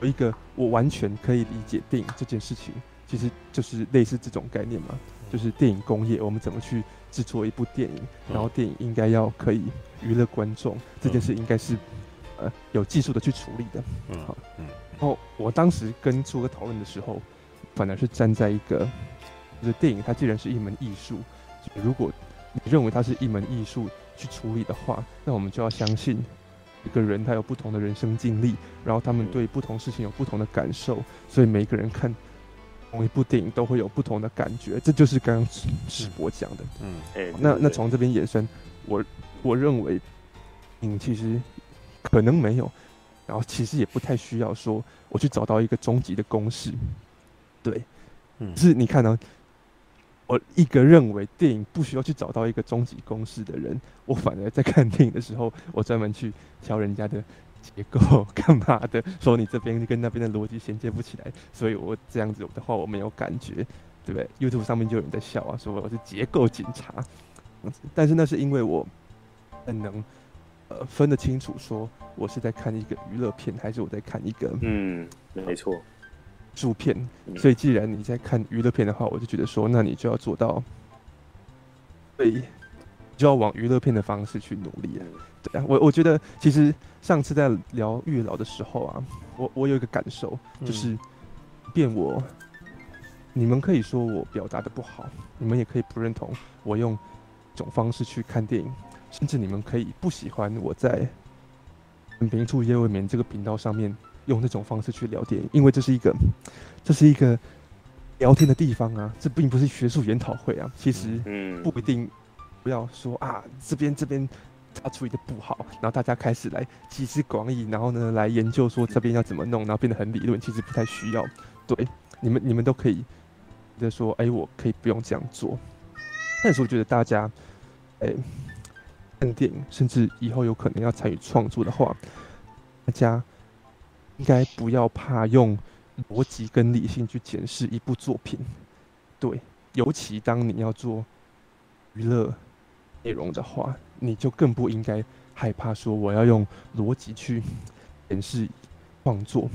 有一个我完全可以理解电影这件事情，其实就是类似这种概念嘛，就是电影工业我们怎么去制作一部电影，然后电影应该要可以。娱乐观众这件事应该是，呃，有技术的去处理的。嗯，好，嗯。然后我当时跟朱哥讨论的时候，反而是站在一个，就是电影它既然是一门艺术，如果你认为它是一门艺术去处理的话，那我们就要相信一个人他有不同的人生经历，然后他们对不同事情有不同的感受，所以每个人看同一部电影都会有不同的感觉。这就是刚刚史博讲的。嗯，哎，那那从这边延伸，我。我认为，嗯，其实可能没有，然后其实也不太需要说我去找到一个终极的公式，对，嗯，是你看呢，我一个认为电影不需要去找到一个终极公式的人，我反而在看电影的时候，我专门去挑人家的结构干嘛的，说你这边跟那边的逻辑衔接不起来，所以我这样子的话我没有感觉，对不对？YouTube 上面就有人在笑啊，说我是结构警察，但是那是因为我。很能，呃，分得清楚，说我是在看一个娱乐片，还是我在看一个嗯，没错，艺术片。所以，既然你在看娱乐片的话，我就觉得说，那你就要做到，对，就要往娱乐片的方式去努力了。对啊，我我觉得其实上次在聊月老的时候啊，我我有一个感受，就是，变我，你们可以说我表达的不好，你们也可以不认同我用这种方式去看电影，甚至你们可以不喜欢我在很平处夜未眠这个频道上面用那种方式去聊电影，因为这是一个，这是一个聊天的地方啊，这并不是学术研讨会啊，其实嗯不一定。不要说啊，这边这边他处理的不好，然后大家开始来集思广益，然后呢来研究说这边要怎么弄，然后变得很理论，其实不太需要。对，你们你们都可以觉得说，哎，我可以不用这样做。但是我觉得大家，哎，看电影，甚至以后有可能要参与创作的话，大家应该不要怕用逻辑跟理性去检视一部作品。对，尤其当你要做娱乐。内容的话，你就更不应该害怕说我要用逻辑去演示创作。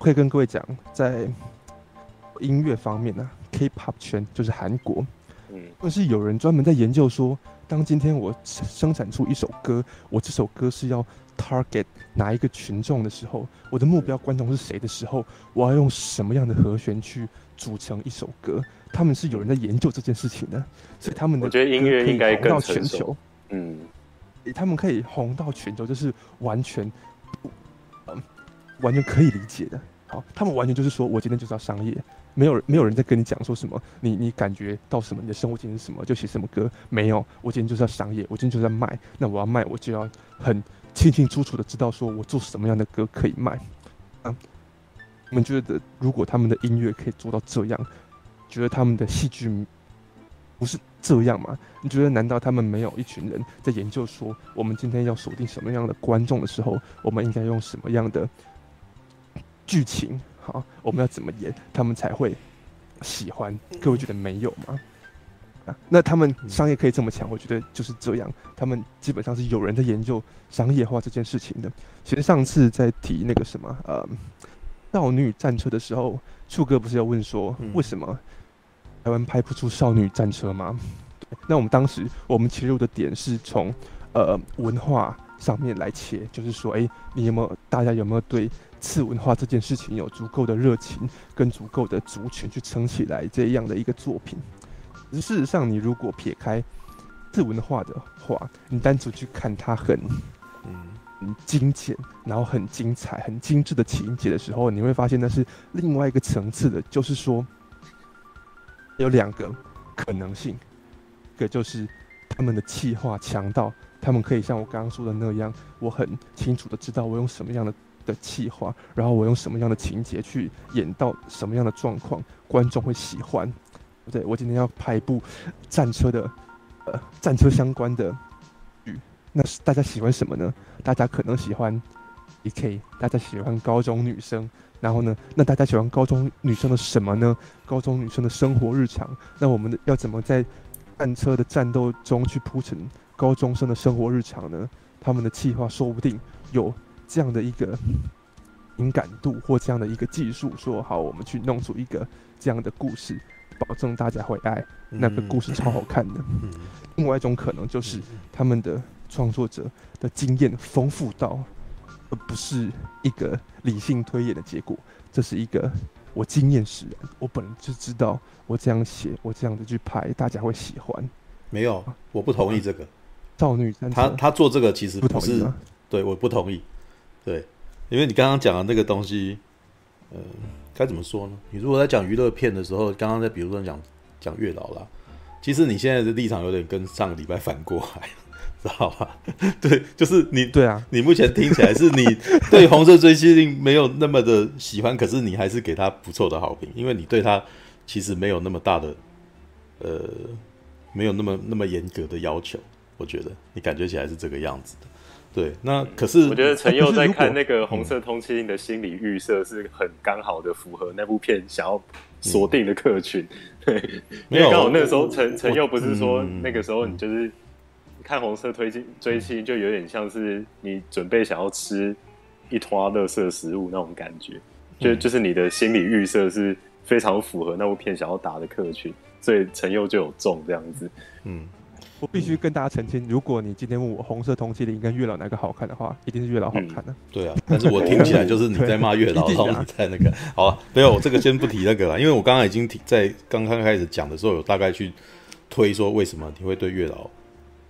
可以跟各位讲，在音乐方面呢、啊，K-pop 圈就是韩国，嗯，但是有人专门在研究说，当今天我生产出一首歌，我这首歌是要 target 哪一个群众的时候，我的目标观众是谁的时候，我要用什么样的和弦去组成一首歌。他们是有人在研究这件事情的，所以他们的我觉得音乐应该到全球，嗯，他们可以红到全球，就是完全，嗯，完全可以理解的。好，他们完全就是说我今天就是要商业，没有没有人在跟你讲说什么，你你感觉到什么，你的生活经验是什么，就写什么歌，没有，我今天就是要商业，我今天就是要卖，那我要卖，我就要很清清楚楚的知道说我做什么样的歌可以卖。啊，你们觉得如果他们的音乐可以做到这样？觉得他们的戏剧不是这样吗？你觉得难道他们没有一群人在研究说，我们今天要锁定什么样的观众的时候，我们应该用什么样的剧情？好，我们要怎么演，他们才会喜欢？各位觉得没有吗？啊，那他们商业可以这么强，我觉得就是这样。他们基本上是有人在研究商业化这件事情的。其实上次在提那个什么呃少女战车的时候，树哥不是要问说为什么？台湾拍不出少女战车吗？对，那我们当时我们切入的点是从呃文化上面来切，就是说，哎、欸，你有没有大家有没有对次文化这件事情有足够的热情跟足够的族群去撑起来这样的一个作品？事实上，你如果撇开次文化的话，你单纯去看它很嗯很精简，然后很精彩、很精致的情节的时候，你会发现那是另外一个层次的，就是说。有两个可能性，一个就是他们的气化强到他们可以像我刚刚说的那样，我很清楚的知道我用什么样的的气化，然后我用什么样的情节去演到什么样的状况，观众会喜欢。对，我今天要拍一部战车的，呃，战车相关的剧，那是大家喜欢什么呢？大家可能喜欢 DK，大家喜欢高中女生。然后呢，那大家喜欢高中女生的什么呢？高中女生的生活日常。那我们要怎么在战车的战斗中去铺陈高中生的生活日常呢？他们的计划说不定有这样的一个敏感度或这样的一个技术，说好我们去弄出一个这样的故事，保证大家会爱。那个故事超好看的。另外一种可能就是他们的创作者的经验丰富到。而不是一个理性推演的结果，这是一个我经验使然。我本来就知道，我这样写，我这样子去拍，大家会喜欢。没有，我不同意这个。少女，他他做这个其实不是，不同意对，我不同意。对，因为你刚刚讲的那个东西，呃，该怎么说呢？你如果在讲娱乐片的时候，刚刚在比如说讲讲月老啦，其实你现在的立场有点跟上个礼拜反过来。知道吧？对，就是你。对啊，你目前听起来是你 对红色追击令没有那么的喜欢，可是你还是给他不错的好评，因为你对他其实没有那么大的，呃，没有那么那么严格的要求。我觉得你感觉起来是这个样子的。对，那可是我觉得陈佑在 看那个红色通缉令的心理预设是很刚好的符合那部片想要锁定的客群。对，因为刚好那个时候陈陈佑不是说那个时候你就是。看红色推进追星就有点像是你准备想要吃一坨垃圾食物那种感觉，就就是你的心理预设是非常符合那部片想要打的客群，所以陈佑就有中这样子。嗯，我必须跟大家澄清，如果你今天问我红色通缉令跟月老哪个好看的话，一定是月老好看的、啊嗯。对啊，但是我听起来就是你在骂月老，然后你在那个，好啊，没有，我这个先不提那个了，因为我刚刚已经提在刚刚开始讲的时候，有大概去推说为什么你会对月老，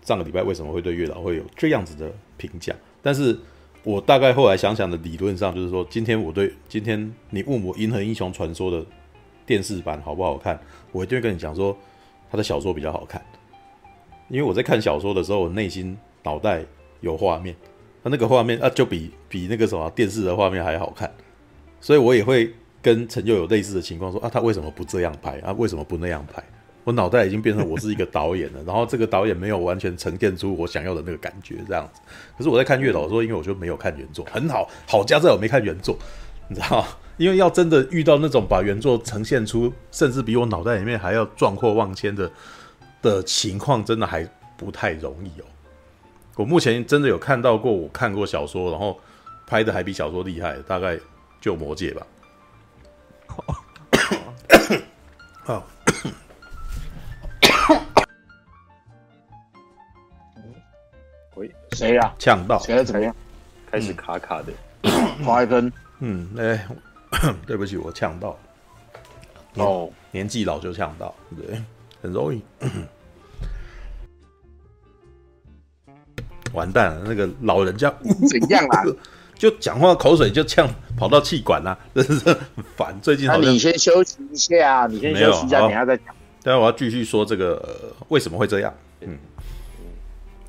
上个礼拜为什么会对月老会有这样子的评价，但是我大概后来想想的理论上就是说，今天我对今天你问我《银河英雄传说》的电视版好不好看，我一定会跟你讲说，他的小说比较好看。因为我在看小说的时候，我内心脑袋有画面，那那个画面啊，就比比那个什么电视的画面还好看，所以我也会跟陈佑有类似的情况，说啊，他为什么不这样拍啊？为什么不那样拍？我脑袋已经变成我是一个导演了，然后这个导演没有完全呈现出我想要的那个感觉，这样子。可是我在看月老的时候，因为我就没有看原作，很好，好加在我没看原作，你知道？因为要真的遇到那种把原作呈现出，甚至比我脑袋里面还要壮阔万千的。的情况真的还不太容易哦。我目前真的有看到过，我看过小说，然后拍的还比小说厉害，大概就《魔戒》吧。好，喂，谁呀？呛到？谁怎么样？开始卡卡的。花一根。嗯，哎，对不起，我呛到。哦，年纪老就呛到，对。很容易，完蛋了！那个老人家怎样啦？就讲话口水就呛跑到气管啦，真是很烦。最近你先休息一下，你先休息一下，等下再讲。待会我要继续说这个、呃、为什么会这样？嗯，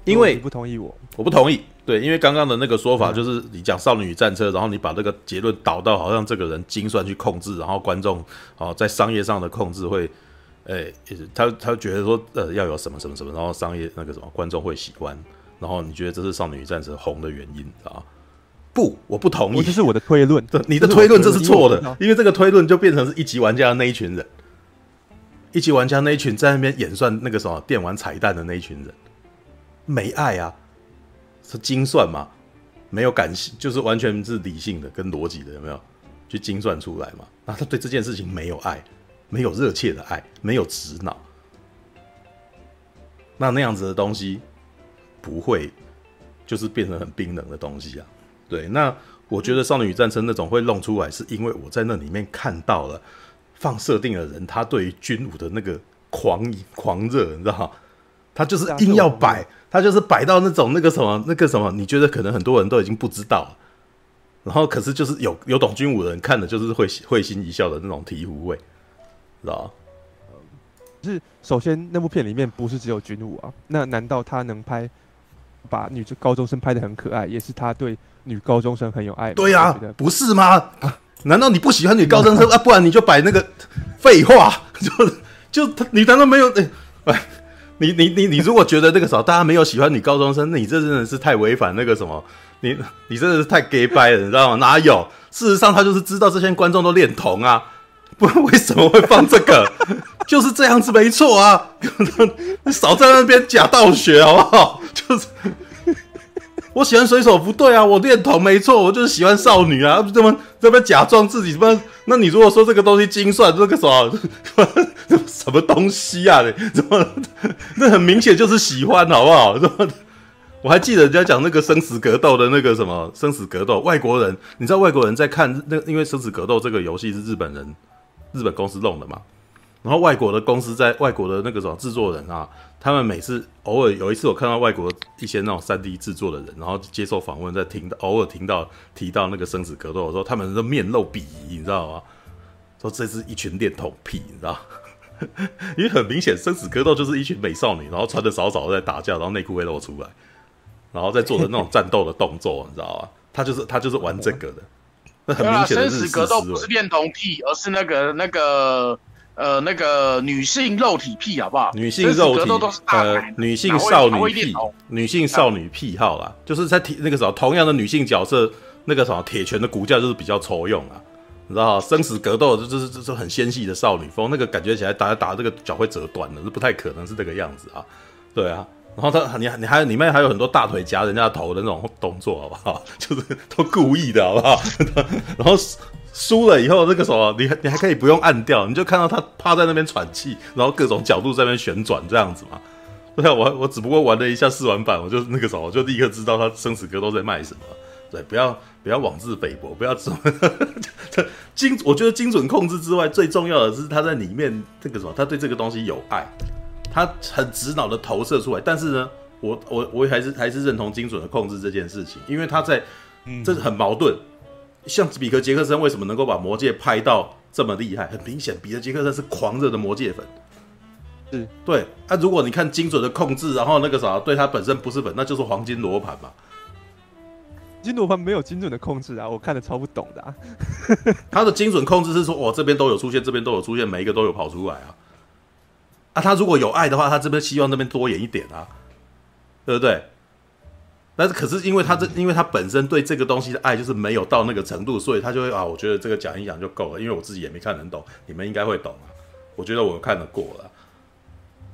因为你不同意我，我不同意。对，因为刚刚的那个说法就是你讲少女与战车，然后你把这个结论导到好像这个人精算去控制，然后观众哦在商业上的控制会。哎，他他觉得说，呃，要有什么什么什么，然后商业那个什么观众会喜欢，然后你觉得这是少女战士红的原因啊？不，我不同意，这是我的推论，你的推论这是错的，因为这个推论就变成是一级玩家的那一群人，一级玩家那一群在那边演算那个什么电玩彩蛋的那一群人，没爱啊，是精算嘛，没有感性，就是完全是理性的跟逻辑的，有没有？去精算出来嘛？那他对这件事情没有爱。没有热切的爱，没有直脑，那那样子的东西不会就是变成很冰冷的东西啊。对，那我觉得《少女与战车》那种会弄出来，是因为我在那里面看到了放设定的人，他对于军武的那个狂狂热，你知道吗？他就是硬要摆，他就是摆到那种那个什么那个什么，你觉得可能很多人都已经不知道了，然后可是就是有有懂军武的人看的就是会会心一笑的那种醍醐味。知道，是首先那部片里面不是只有军武啊，那难道他能拍把女高中生拍的很可爱，也是他对女高中生很有爱？对呀、啊，不是吗？啊、难道你不喜欢女高中生 啊？不然你就摆那个废话，就就他，你难道没有？哎、欸，你你你你如果觉得那个时候大家没有喜欢女高中生，那你这真的是太违反那个什么？你你真的是太 gay 掰了，你知道吗？哪有？事实上他就是知道这些观众都恋童啊。不，为什么会放这个？就是这样子，没错啊！你 少在那边假道学好不好？就是我喜欢水手不，对啊，我恋童没错，我就是喜欢少女啊！这么这么假装自己什么？那你如果说这个东西精算，这个什么什么东西啊？怎么？那很明显就是喜欢，好不好？怎么？我还记得人家讲那个生死格斗的那个什么生死格斗，外国人，你知道外国人在看那，因为生死格斗这个游戏是日本人。日本公司弄的嘛，然后外国的公司在外国的那个什么制作人啊，他们每次偶尔有一次我看到外国一些那种三 D 制作的人，然后接受访问，在听偶尔听到提到那个生死格斗的时候，他们都面露鄙夷，你知道吗？说这是一群恋童癖，你知道？因为很明显，生死格斗就是一群美少女，然后穿的少少在打架，然后内裤会露出来，然后在做的那种战斗的动作，你知道吗？他就是他就是玩这个的。那很明显生死格斗不是恋童癖，而是那个那个呃那个女性肉体癖，好不好？女性肉体呃，女性少女癖，女性少女癖好啦，就是在铁那个时候，同样的女性角色，那个什么铁拳的骨架就是比较抽用啊，你知道生死格斗就就是就是很纤细的少女风，那个感觉起来打打这个脚会折断的，是不太可能是这个样子啊，对啊。然后他，你你还里面还有很多大腿夹人家的头的那种动作，好不好？就是都故意的，好不好？然后输了以后，那个什么，你你还可以不用按掉，你就看到他趴在那边喘气，然后各种角度在那边旋转这样子嘛。对啊，我我只不过玩了一下试玩版，我就那个什么，我就立刻知道他生死歌都在卖什么。对，不要不要妄自菲薄，不要这 精。我觉得精准控制之外，最重要的是他在里面这个什么，他对这个东西有爱，他很直脑的投射出来。但是呢，我我我还是还是认同精准的控制这件事情，因为他在，这是很矛盾。像比克杰克森为什么能够把魔戒拍到这么厉害？很明显，比克杰克森是狂热的魔戒粉。是对。那、啊、如果你看精准的控制，然后那个啥，对他本身不是粉，那就是黄金罗盘嘛。金罗盘没有精准的控制啊，我看的超不懂的、啊。他的精准控制是说，哦，这边都有出现，这边都有出现，每一个都有跑出来啊。啊，他如果有爱的话，他这边希望那边多演一点啊，对不对？但是可是因为他这，因为他本身对这个东西的爱就是没有到那个程度，所以他就会啊，我觉得这个讲一讲就够了，因为我自己也没看很懂，你们应该会懂啊。我觉得我看得过了。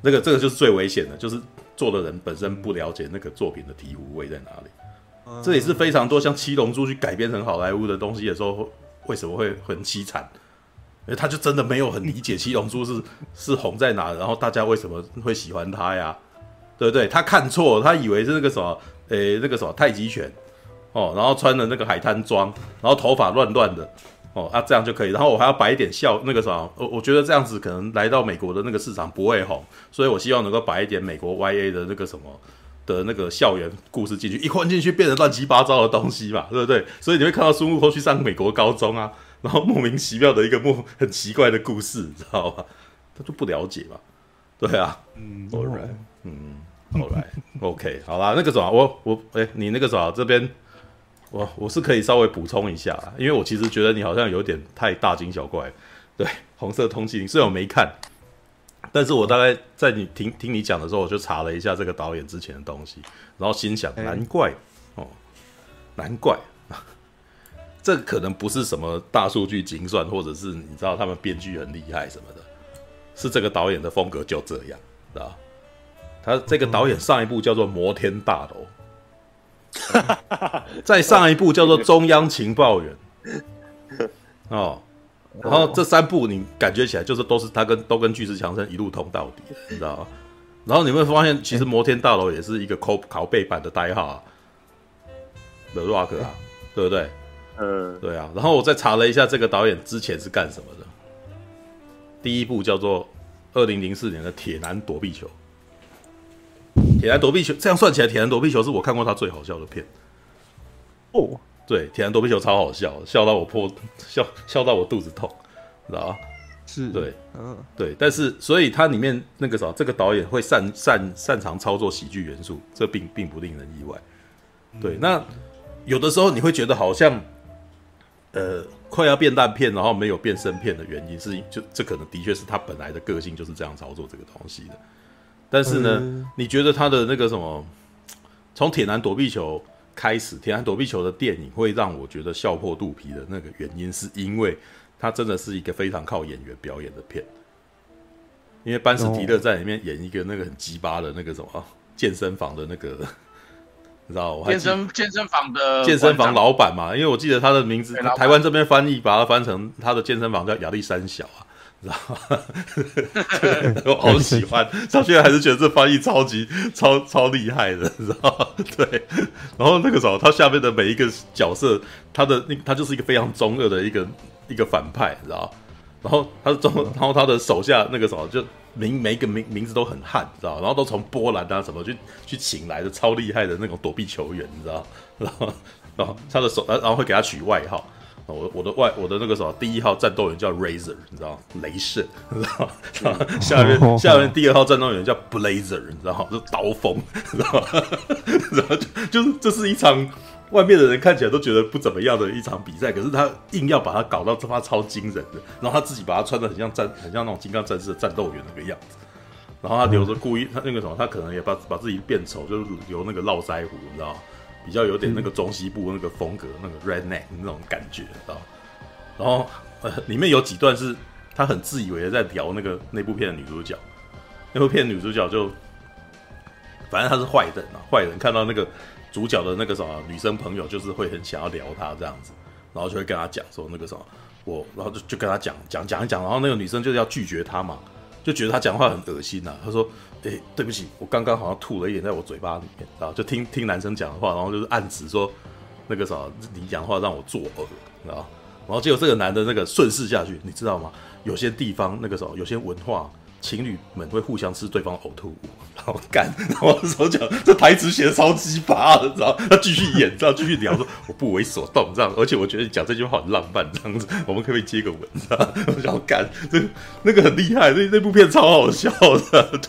那个这个就是最危险的，就是做的人本身不了解那个作品的醍醐味在哪里。这也是非常多像《七龙珠》去改编成好莱坞的东西的时候，为什么会很凄惨？因为他就真的没有很理解《七龙珠》是是红在哪，然后大家为什么会喜欢他呀？对不对？他看错，他以为是那个什么，诶，那个什么太极拳哦，然后穿的那个海滩装，然后头发乱乱的哦，啊，这样就可以。然后我还要摆一点笑，那个什么，我我觉得这样子可能来到美国的那个市场不会红，所以我希望能够摆一点美国 YA 的那个什么。的那个校园故事进去，一混进去变成乱七八糟的东西嘛，对不对？所以你会看到孙悟空去上美国高中啊，然后莫名其妙的一个莫很奇怪的故事，你知道吧？他就不了解嘛，对啊，嗯，All right，嗯，All right，OK，好啦，那个什么，我我哎、欸，你那个什么这边，我我是可以稍微补充一下，因为我其实觉得你好像有点太大惊小怪，对，红色通缉令虽然我没看。但是我大概在你听听你讲的时候，我就查了一下这个导演之前的东西，然后心想，难怪哦，难怪，这可能不是什么大数据精算，或者是你知道他们编剧很厉害什么的，是这个导演的风格就这样，知道？他这个导演上一部叫做《摩天大楼》，再上一部叫做《中央情报员》，哦。然后这三部你感觉起来就是都是他跟都跟巨石强森一路通到底，你知道吗？然后你会发现，其实摩天大楼也是一个拷拷贝版的代号啊，The Rock 啊，对不对？嗯，对啊。然后我再查了一下，这个导演之前是干什么的？第一部叫做二零零四年的《铁男躲避球》。铁男躲避球，这样算起来，铁男躲避球是我看过他最好笑的片。哦。对，铁男躲避球超好笑，笑到我破笑笑到我肚子痛，知道吧？是，对，嗯，对，但是所以它里面那个啥，这个导演会擅擅擅长操作喜剧元素，这并并不令人意外。对，那有的时候你会觉得好像，呃，快要变烂片，然后没有变生片的原因是，就这可能的确是他本来的个性就是这样操作这个东西的。但是呢，嗯、你觉得他的那个什么，从铁男躲避球。开始《铁男躲避球》的电影会让我觉得笑破肚皮的那个原因，是因为他真的是一个非常靠演员表演的片。因为班斯提勒在里面演一个那个很鸡巴的那个什么健身房的那个，你知道我还健身健身房的健身房老板嘛？因为我记得他的名字，台湾这边翻译把它翻成他的健身房叫亚历山小啊。知道吗？我好喜欢，到现在还是觉得这翻译超级超超厉害的，知道吗？对。然后那个时候，他下面的每一个角色，他的那他就是一个非常中二的一个一个反派，知道吗？然后他的中，然后他的手下那个时候就名每一个名名字都很汉，知道？然后都从波兰啊什么去去请来的超厉害的那种躲避球员，你知道？然后然后他的手，然后会给他取外号。我我的外我的那个什么第一号战斗员叫 Razor，你知道雷神，你知道吗？下面下面第二号战斗员叫 Blazer，你知道？就是刀锋，你知道吗？然后就就是这是一场外面的人看起来都觉得不怎么样的一场比赛，可是他硬要把它搞到这么超惊人的，然后他自己把它穿的很像战很像那种金刚战士的战斗员那个样子，然后他留着故意他那个什么，他可能也把把自己变丑，就是留那个络腮胡，你知道？比较有点那个中西部那个风格，那个 redneck 那种感觉，知道？然后呃，里面有几段是他很自以为在聊那个那部片的女主角，那部片女主角就反正他是坏人啊，坏人看到那个主角的那个什么女生朋友，就是会很想要聊他这样子，然后就会跟他讲说那个什么我，然后就就跟他讲讲讲一讲，然后那个女生就是要拒绝他嘛，就觉得他讲话很恶心呐、啊，他说。哎、对不起，我刚刚好像吐了一点在我嘴巴里面，然后就听听男生讲的话，然后就是暗指说那个什么，你讲话让我作呕，然后然后结果这个男的那个顺势下去，你知道吗？有些地方那个时候有些文化。情侣们会互相吃对方呕吐物，然后干，然后手讲这台词写的超鸡巴的，然后他继续演，然后继续聊说我不为所动这样，而且我觉得你讲这句话很浪漫这样子，我们可不可以接个吻？这样我想干，这 那个很厉害，那那部片超好笑的，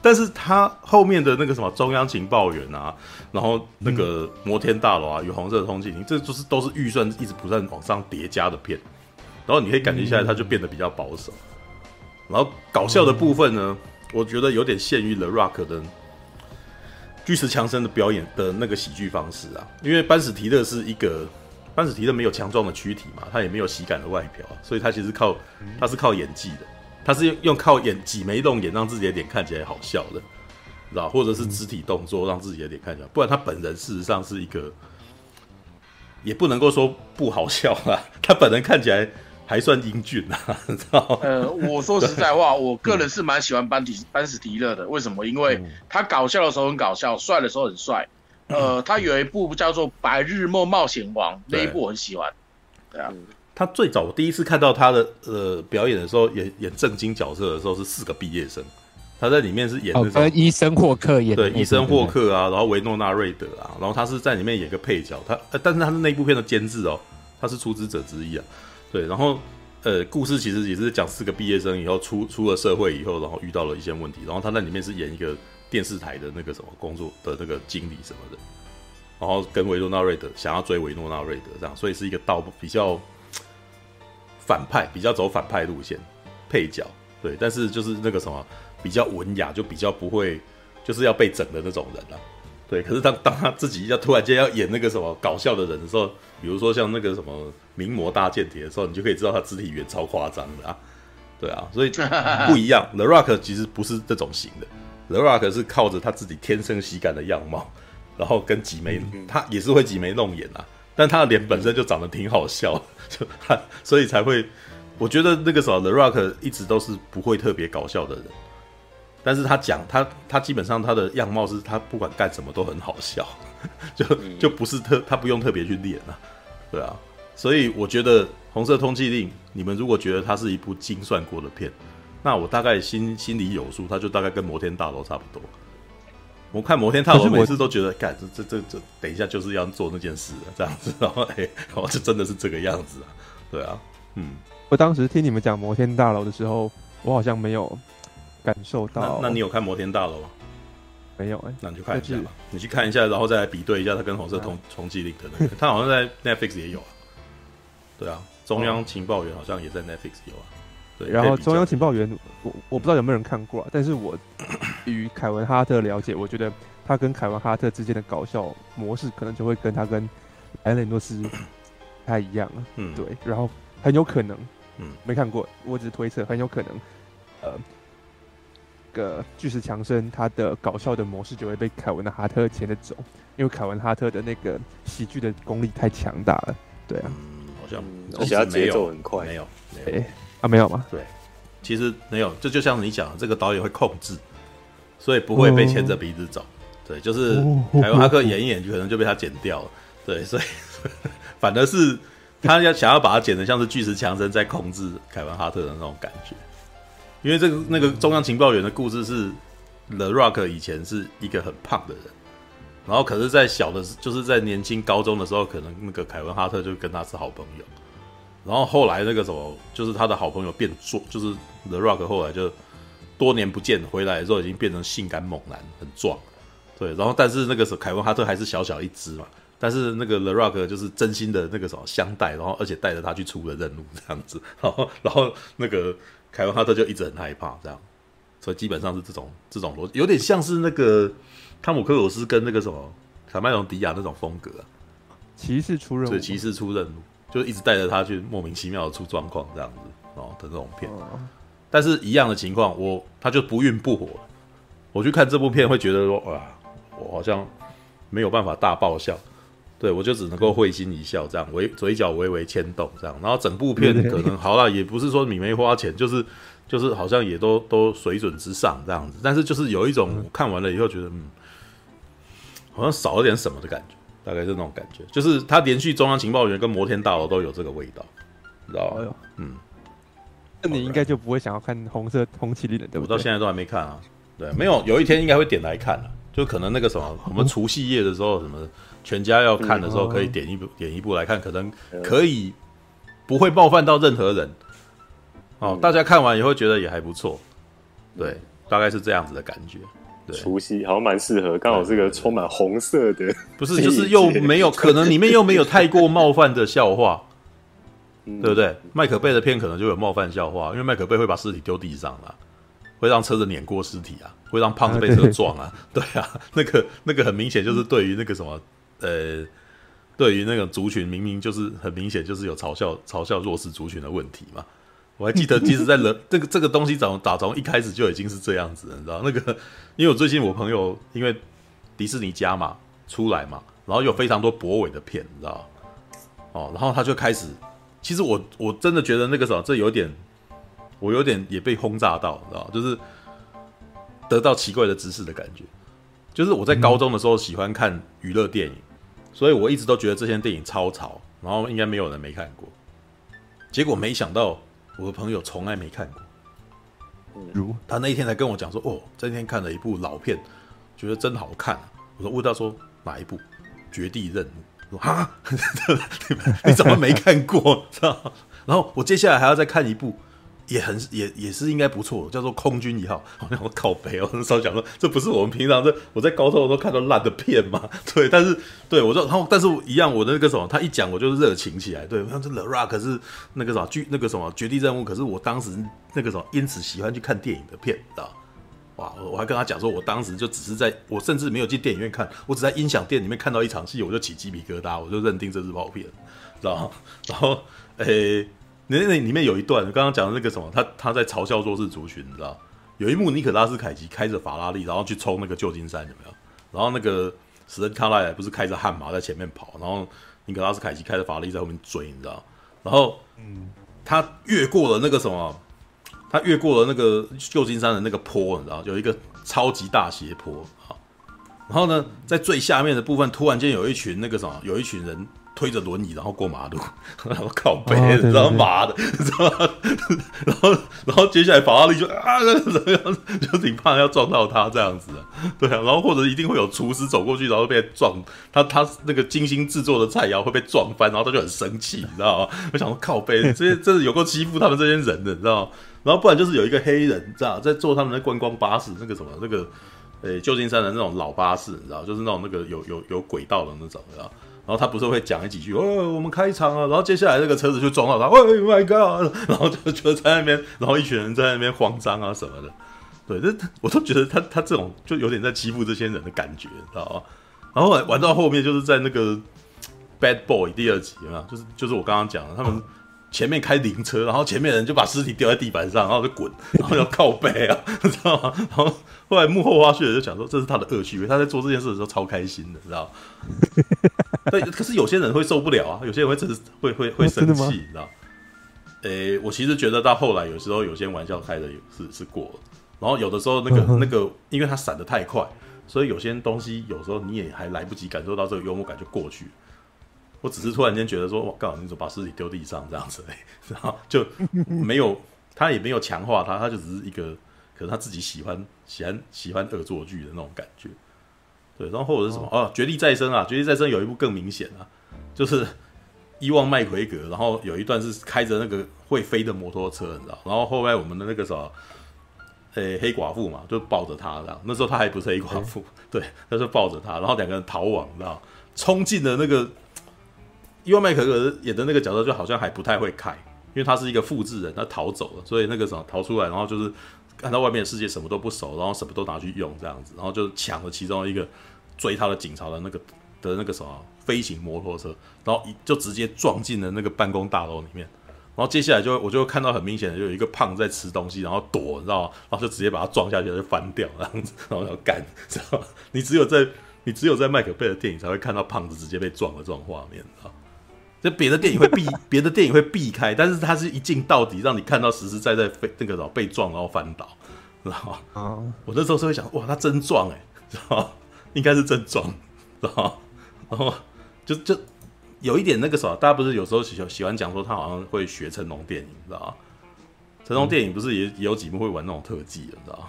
但是他后面的那个什么中央情报员啊，然后那个摩天大楼啊，与红色的通缉令，这就是都是预算一直不断往上叠加的片，然后你可以感觉下来，他就变得比较保守。然后搞笑的部分呢，我觉得有点限于 The Rock 的巨石强森的表演的那个喜剧方式啊，因为班史提勒是一个班史提勒没有强壮的躯体嘛，他也没有喜感的外表，所以他其实靠他是靠演技的，他是用靠演挤眉弄眼让自己的脸看起来好笑的，知道？或者是肢体动作让自己的脸看起来，不然他本人事实上是一个也不能够说不好笑啊，他本人看起来。还算英俊呐，知道？呃，我说实在话，我个人是蛮喜欢班迪班史提勒的。为什么？因为他搞笑的时候很搞笑，帅的时候很帅。呃，他有一部叫做《白日梦冒险王》，那一部我很喜欢。对啊，他最早我第一次看到他的呃表演的时候，演演正经角色的时候是四个毕业生，他在里面是演那种、哦、医生霍克演对医生霍克啊，然后维诺纳瑞德啊，然后他是在里面演个配角，他但是他是那部片的监制哦，他是出资者之一啊。对，然后，呃，故事其实也是讲四个毕业生以后出出了社会以后，然后遇到了一些问题，然后他在里面是演一个电视台的那个什么工作的那个经理什么的，然后跟维诺纳瑞德想要追维诺纳瑞德这样，所以是一个道比较反派，比较走反派路线，配角，对，但是就是那个什么比较文雅，就比较不会就是要被整的那种人啊。对，可是当当他自己要突然间要演那个什么搞笑的人的时候，比如说像那个什么名模大间谍的时候，你就可以知道他肢体语言超夸张的啊，对啊，所以 不一样。The Rock 其实不是这种型的，The Rock 是靠着他自己天生喜感的样貌，然后跟挤眉，他也是会挤眉弄眼啊，但他的脸本身就长得挺好笑，就他所以才会，我觉得那个时候 The Rock 一直都是不会特别搞笑的人。但是他讲他他基本上他的样貌是他不管干什么都很好笑，就就不是特他不用特别去练啊，对啊，所以我觉得《红色通缉令》，你们如果觉得它是一部精算过的片，那我大概心心里有数，它就大概跟《摩天大楼》差不多。我看《摩天大楼》每次都觉得，干这这这这，等一下就是要做那件事了，这样子，然后哎，哦，这真的是这个样子啊，对啊，嗯，我当时听你们讲《摩天大楼》的时候，我好像没有。感受到那，那你有看摩天大楼吗？没有哎、欸，那你去看一下吧。你去看一下，然后再来比对一下它跟红色通通缉令的那个，它好像在 Netflix 也有啊。对啊，中央情报员好像也在 Netflix 有啊。对，然后中央情报员，我我不知道有没有人看过啊，但是我与凯文哈特了解，我觉得他跟凯文哈特之间的搞笑模式，可能就会跟他跟莱恩雷诺斯不太一样了。嗯，对，然后很有可能，嗯，没看过，我只是推测，很有可能，呃。个巨石强森，他的搞笑的模式就会被凯文的哈特牵着走，因为凯文哈特的那个喜剧的功力太强大了。对啊，嗯，好像而且他节奏很快，没有，哎、欸、啊，没有吗？对，其实没有，这就，就像你讲的，这个导演会控制，所以不会被牵着鼻子走。对，就是凯文哈特演一演，就可能就被他剪掉了。对，所以 反而是他要想要把它剪得像是巨石强森在控制凯文哈特的那种感觉。因为这个那个中央情报员的故事是，The Rock 以前是一个很胖的人，然后可是，在小的，就是在年轻高中的时候，可能那个凯文哈特就跟他是好朋友，然后后来那个什么，就是他的好朋友变壮，就是 The Rock 后来就多年不见回来的时候，已经变成性感猛男，很壮，对，然后但是那个时候凯文哈特还是小小一只嘛，但是那个 The Rock 就是真心的那个什么相待，然后而且带着他去出了任务这样子，然后然后那个。凯文哈特就一直很害怕，这样，所以基本上是这种这种逻辑，有点像是那个汤姆克鲁斯跟那个什么卡麦隆迪亚那种风格啊。骑士出任务，对，骑士出任务，就一直带着他去莫名其妙的出状况这样子哦的这种片。哦、但是一样的情况，我他就不孕不火。我去看这部片会觉得说，哇，我好像没有办法大爆笑。对，我就只能够会心一笑，这样微嘴角微微牵动，这样，然后整部片可能好了，也不是说你没花钱，就是就是好像也都都水准之上这样子，但是就是有一种看完了以后觉得嗯，好像少了点什么的感觉，大概是那种感觉，就是他连续中央情报员跟摩天大楼都有这个味道，你知道吗？嗯，那你应该就不会想要看红色红旗令了，对不对？我到现在都还没看啊，对，没有，有一天应该会点来看了，就可能那个什么，我们除夕夜的时候，什么全家要看的时候，可以点一部点一部来看，可能可以不会冒犯到任何人。哦，大家看完以后觉得也还不错，对，大概是这样子的感觉。对，除夕好像蛮适合，刚好是个充满红色的，不是，就是又没有 可能里面又没有太过冒犯的笑话，对不对？麦可贝的片可能就有冒犯笑话，因为麦可贝会把尸体丢地上了，会让车子碾过尸体啊，会让胖子被车撞啊，对啊，那个那个很明显就是对于那个什么，呃，对于那个族群，明明就是很明显就是有嘲笑嘲笑弱势族群的问题嘛。我还记得，其实，在人这个这个东西从打从一开始就已经是这样子，你知道那个？因为我最近我朋友因为迪士尼家嘛出来嘛，然后有非常多博伟的片，你知道哦，然后他就开始，其实我我真的觉得那个时候这有点，我有点也被轰炸到，你知道就是得到奇怪的知识的感觉。就是我在高中的时候喜欢看娱乐电影，所以我一直都觉得这些电影超潮，然后应该没有人没看过，结果没想到。我的朋友从来没看过，如他那一天才跟我讲说：“哦，这天看了一部老片，觉得真好看。”我说：“问他说哪一部？”《绝地任务》。说：“哈，你怎么没看过？”知道？然后我接下来还要再看一部。也很也也是应该不错，叫做空军一号。好 像我靠北哦，很少讲说这不是我们平常在我在高中的时候看到烂的片吗。对，但是对我说，然后但是一样，我的那个什么，他一讲我就是热情起来。对，像这 The Rock 是那个什么剧那个什么绝地任务，可是我当时那个什么因此喜欢去看电影的片，知道哇，我还跟他讲说，我当时就只是在我甚至没有进电影院看，我只在音响店里面看到一场戏，我就起鸡皮疙瘩，我就认定这是爆片，知道然后诶。那那里面有一段，刚刚讲的那个什么，他他在嘲笑弱势族群，你知道？有一幕，尼可拉斯凯奇开着法拉利，然后去冲那个旧金山，有没有？然后那个史恩康奈尔不是开着悍马在前面跑，然后尼可拉斯凯奇开着法拉利在后面追，你知道？然后，嗯，他越过了那个什么，他越过了那个旧金山的那个坡，你知道？有一个超级大斜坡啊。然后呢，在最下面的部分，突然间有一群那个什么，有一群人。推着轮椅，然后过马路，然后靠背，你知道妈的，知道吗？然后，然后接下来法拉利就 啊，怎么样？就挺怕要撞到他这样子啊，对啊。然后或者一定会有厨师走过去，然后被撞，他他那个精心制作的菜肴会被撞翻，然后他就很生气，你知道吗？我想说靠背，这些真的有够欺负他们这些人的，你知道吗？然后不然就是有一个黑人，知道在坐他们的观光巴士，那个什么那个，诶，旧金山的那种老巴士，你知道，就是那种那个有有有轨道的那种，知道。然后他不是会讲几句，哦，我们开场啊，然后接下来那个车子就撞到他，哦，My God！然后就就在那边，然后一群人在那边慌张啊什么的，对，这我都觉得他他这种就有点在欺负这些人的感觉，知道吗？然后玩到后面就是在那个 Bad Boy 第二集啊，就是就是我刚刚讲的他们。前面开灵车，然后前面人就把尸体丢在地板上，然后就滚，然后要靠背啊，知道吗？然后后来幕后花絮就讲说，这是他的恶趣味，他在做这件事的时候超开心的，知道吗？对，可是有些人会受不了啊，有些人会真是会会会生气，你知道？诶，我其实觉得到后来有时候有些玩笑开的是是过了，然后有的时候那个那个，因为他闪的太快，所以有些东西有时候你也还来不及感受到这个幽默感就过去。我只是突然间觉得说，我靠，你怎么把尸体丢地上这样子嘞？然后就没有，他也没有强化他，他就只是一个，可能他自己喜欢喜欢喜欢恶作剧的那种感觉。对，然后或者是什么哦，绝地再生啊，绝地再生有一部更明显啊，就是伊旺麦奎格，然后有一段是开着那个会飞的摩托车，你知道？然后后来我们的那个什么，诶，黑寡妇嘛，就抱着他这样，那时候他还不是黑寡妇，对，他就抱着他，然后两个人逃亡，你知道？冲进了那个。伊万麦可可演的那个角色就好像还不太会开，因为他是一个复制人，他逃走了，所以那个什么逃出来，然后就是看到外面的世界什么都不熟，然后什么都拿去用这样子，然后就抢了其中一个追他的警察的那个的那个什么飞行摩托车，然后一就直接撞进了那个办公大楼里面，然后接下来就我就看到很明显的就有一个胖在吃东西，然后躲，你知道吗？然后就直接把他撞下去，就翻掉这样子，然后要干，知道吗？你只有在你只有在麦可贝的电影才会看到胖子直接被撞的这种画面，知道就别的电影会避，别的电影会避开，但是它是一镜到底，让你看到实实在在被那个什么被撞然后翻倒，知道吗？啊，我那时候是会想，哇，他真撞哎，知道吗？应该是真撞，知道吗？然后就就有一点那个什么，大家不是有时候喜喜欢讲说他好像会学成龙电影，知道吗？成龙电影不是也也有几部会玩那种特技的，知道吗？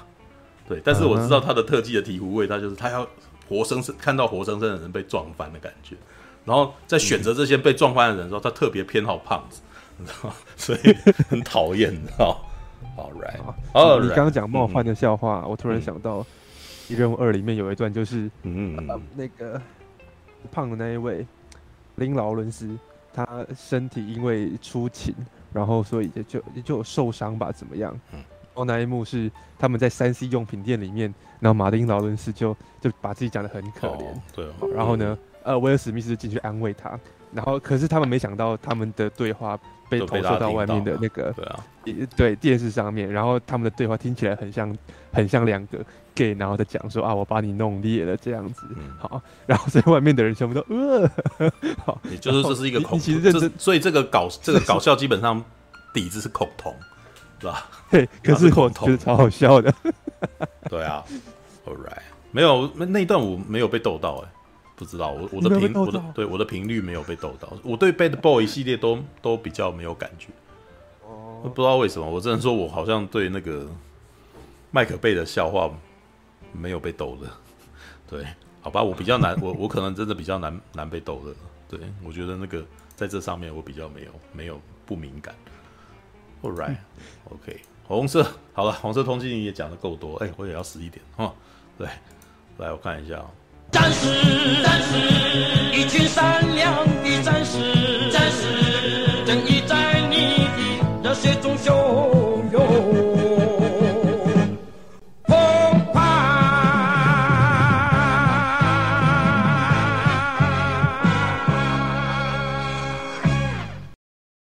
对，但是我知道他的特技的醍醐味，他就是他要活生生看到活生生的人被撞翻的感觉。然后在选择这些被撞翻的人的时候，他特别偏好胖子，你知道吗？所以很讨厌，你知道？All right，哦，你刚刚讲冒犯的笑话，我突然想到《一任务二》里面有一段，就是嗯那个胖的那一位林劳伦斯，他身体因为出勤，然后所以就就就受伤吧，怎么样？嗯，然后那一幕是他们在三 C 用品店里面，然后马丁劳伦斯就就把自己讲的很可怜，对，然后呢？呃，威尔史密斯进去安慰他，然后可是他们没想到他们的对话被投射到外面的那个对啊，对电视上面，然后他们的对话听起来很像很像两个 gay，然后在讲说啊，我把你弄裂了这样子，嗯、好，然后所以外面的人全部都呃，好，也就是这是一个恐，其实这所以这个搞这个搞笑基本上底子是恐同，是吧？对，可是我觉得超好笑的，对啊，All right，没有那那一段我没有被逗到哎、欸。不知道我我的频我的对我的频率没有被逗到，我对 Bad Boy 系列都都比较没有感觉。哦，不知道为什么，我只能说我好像对那个麦克贝的笑话没有被逗的。对，好吧，我比较难，我我可能真的比较难难被逗的。对，我觉得那个在这上面我比较没有没有不敏感。All right，OK，红色好了，红色通缉令也讲的够多，哎，我也要死一点哈。对，来我看一下。战士战士。一群善良的战士战士。正义在你的热血中熊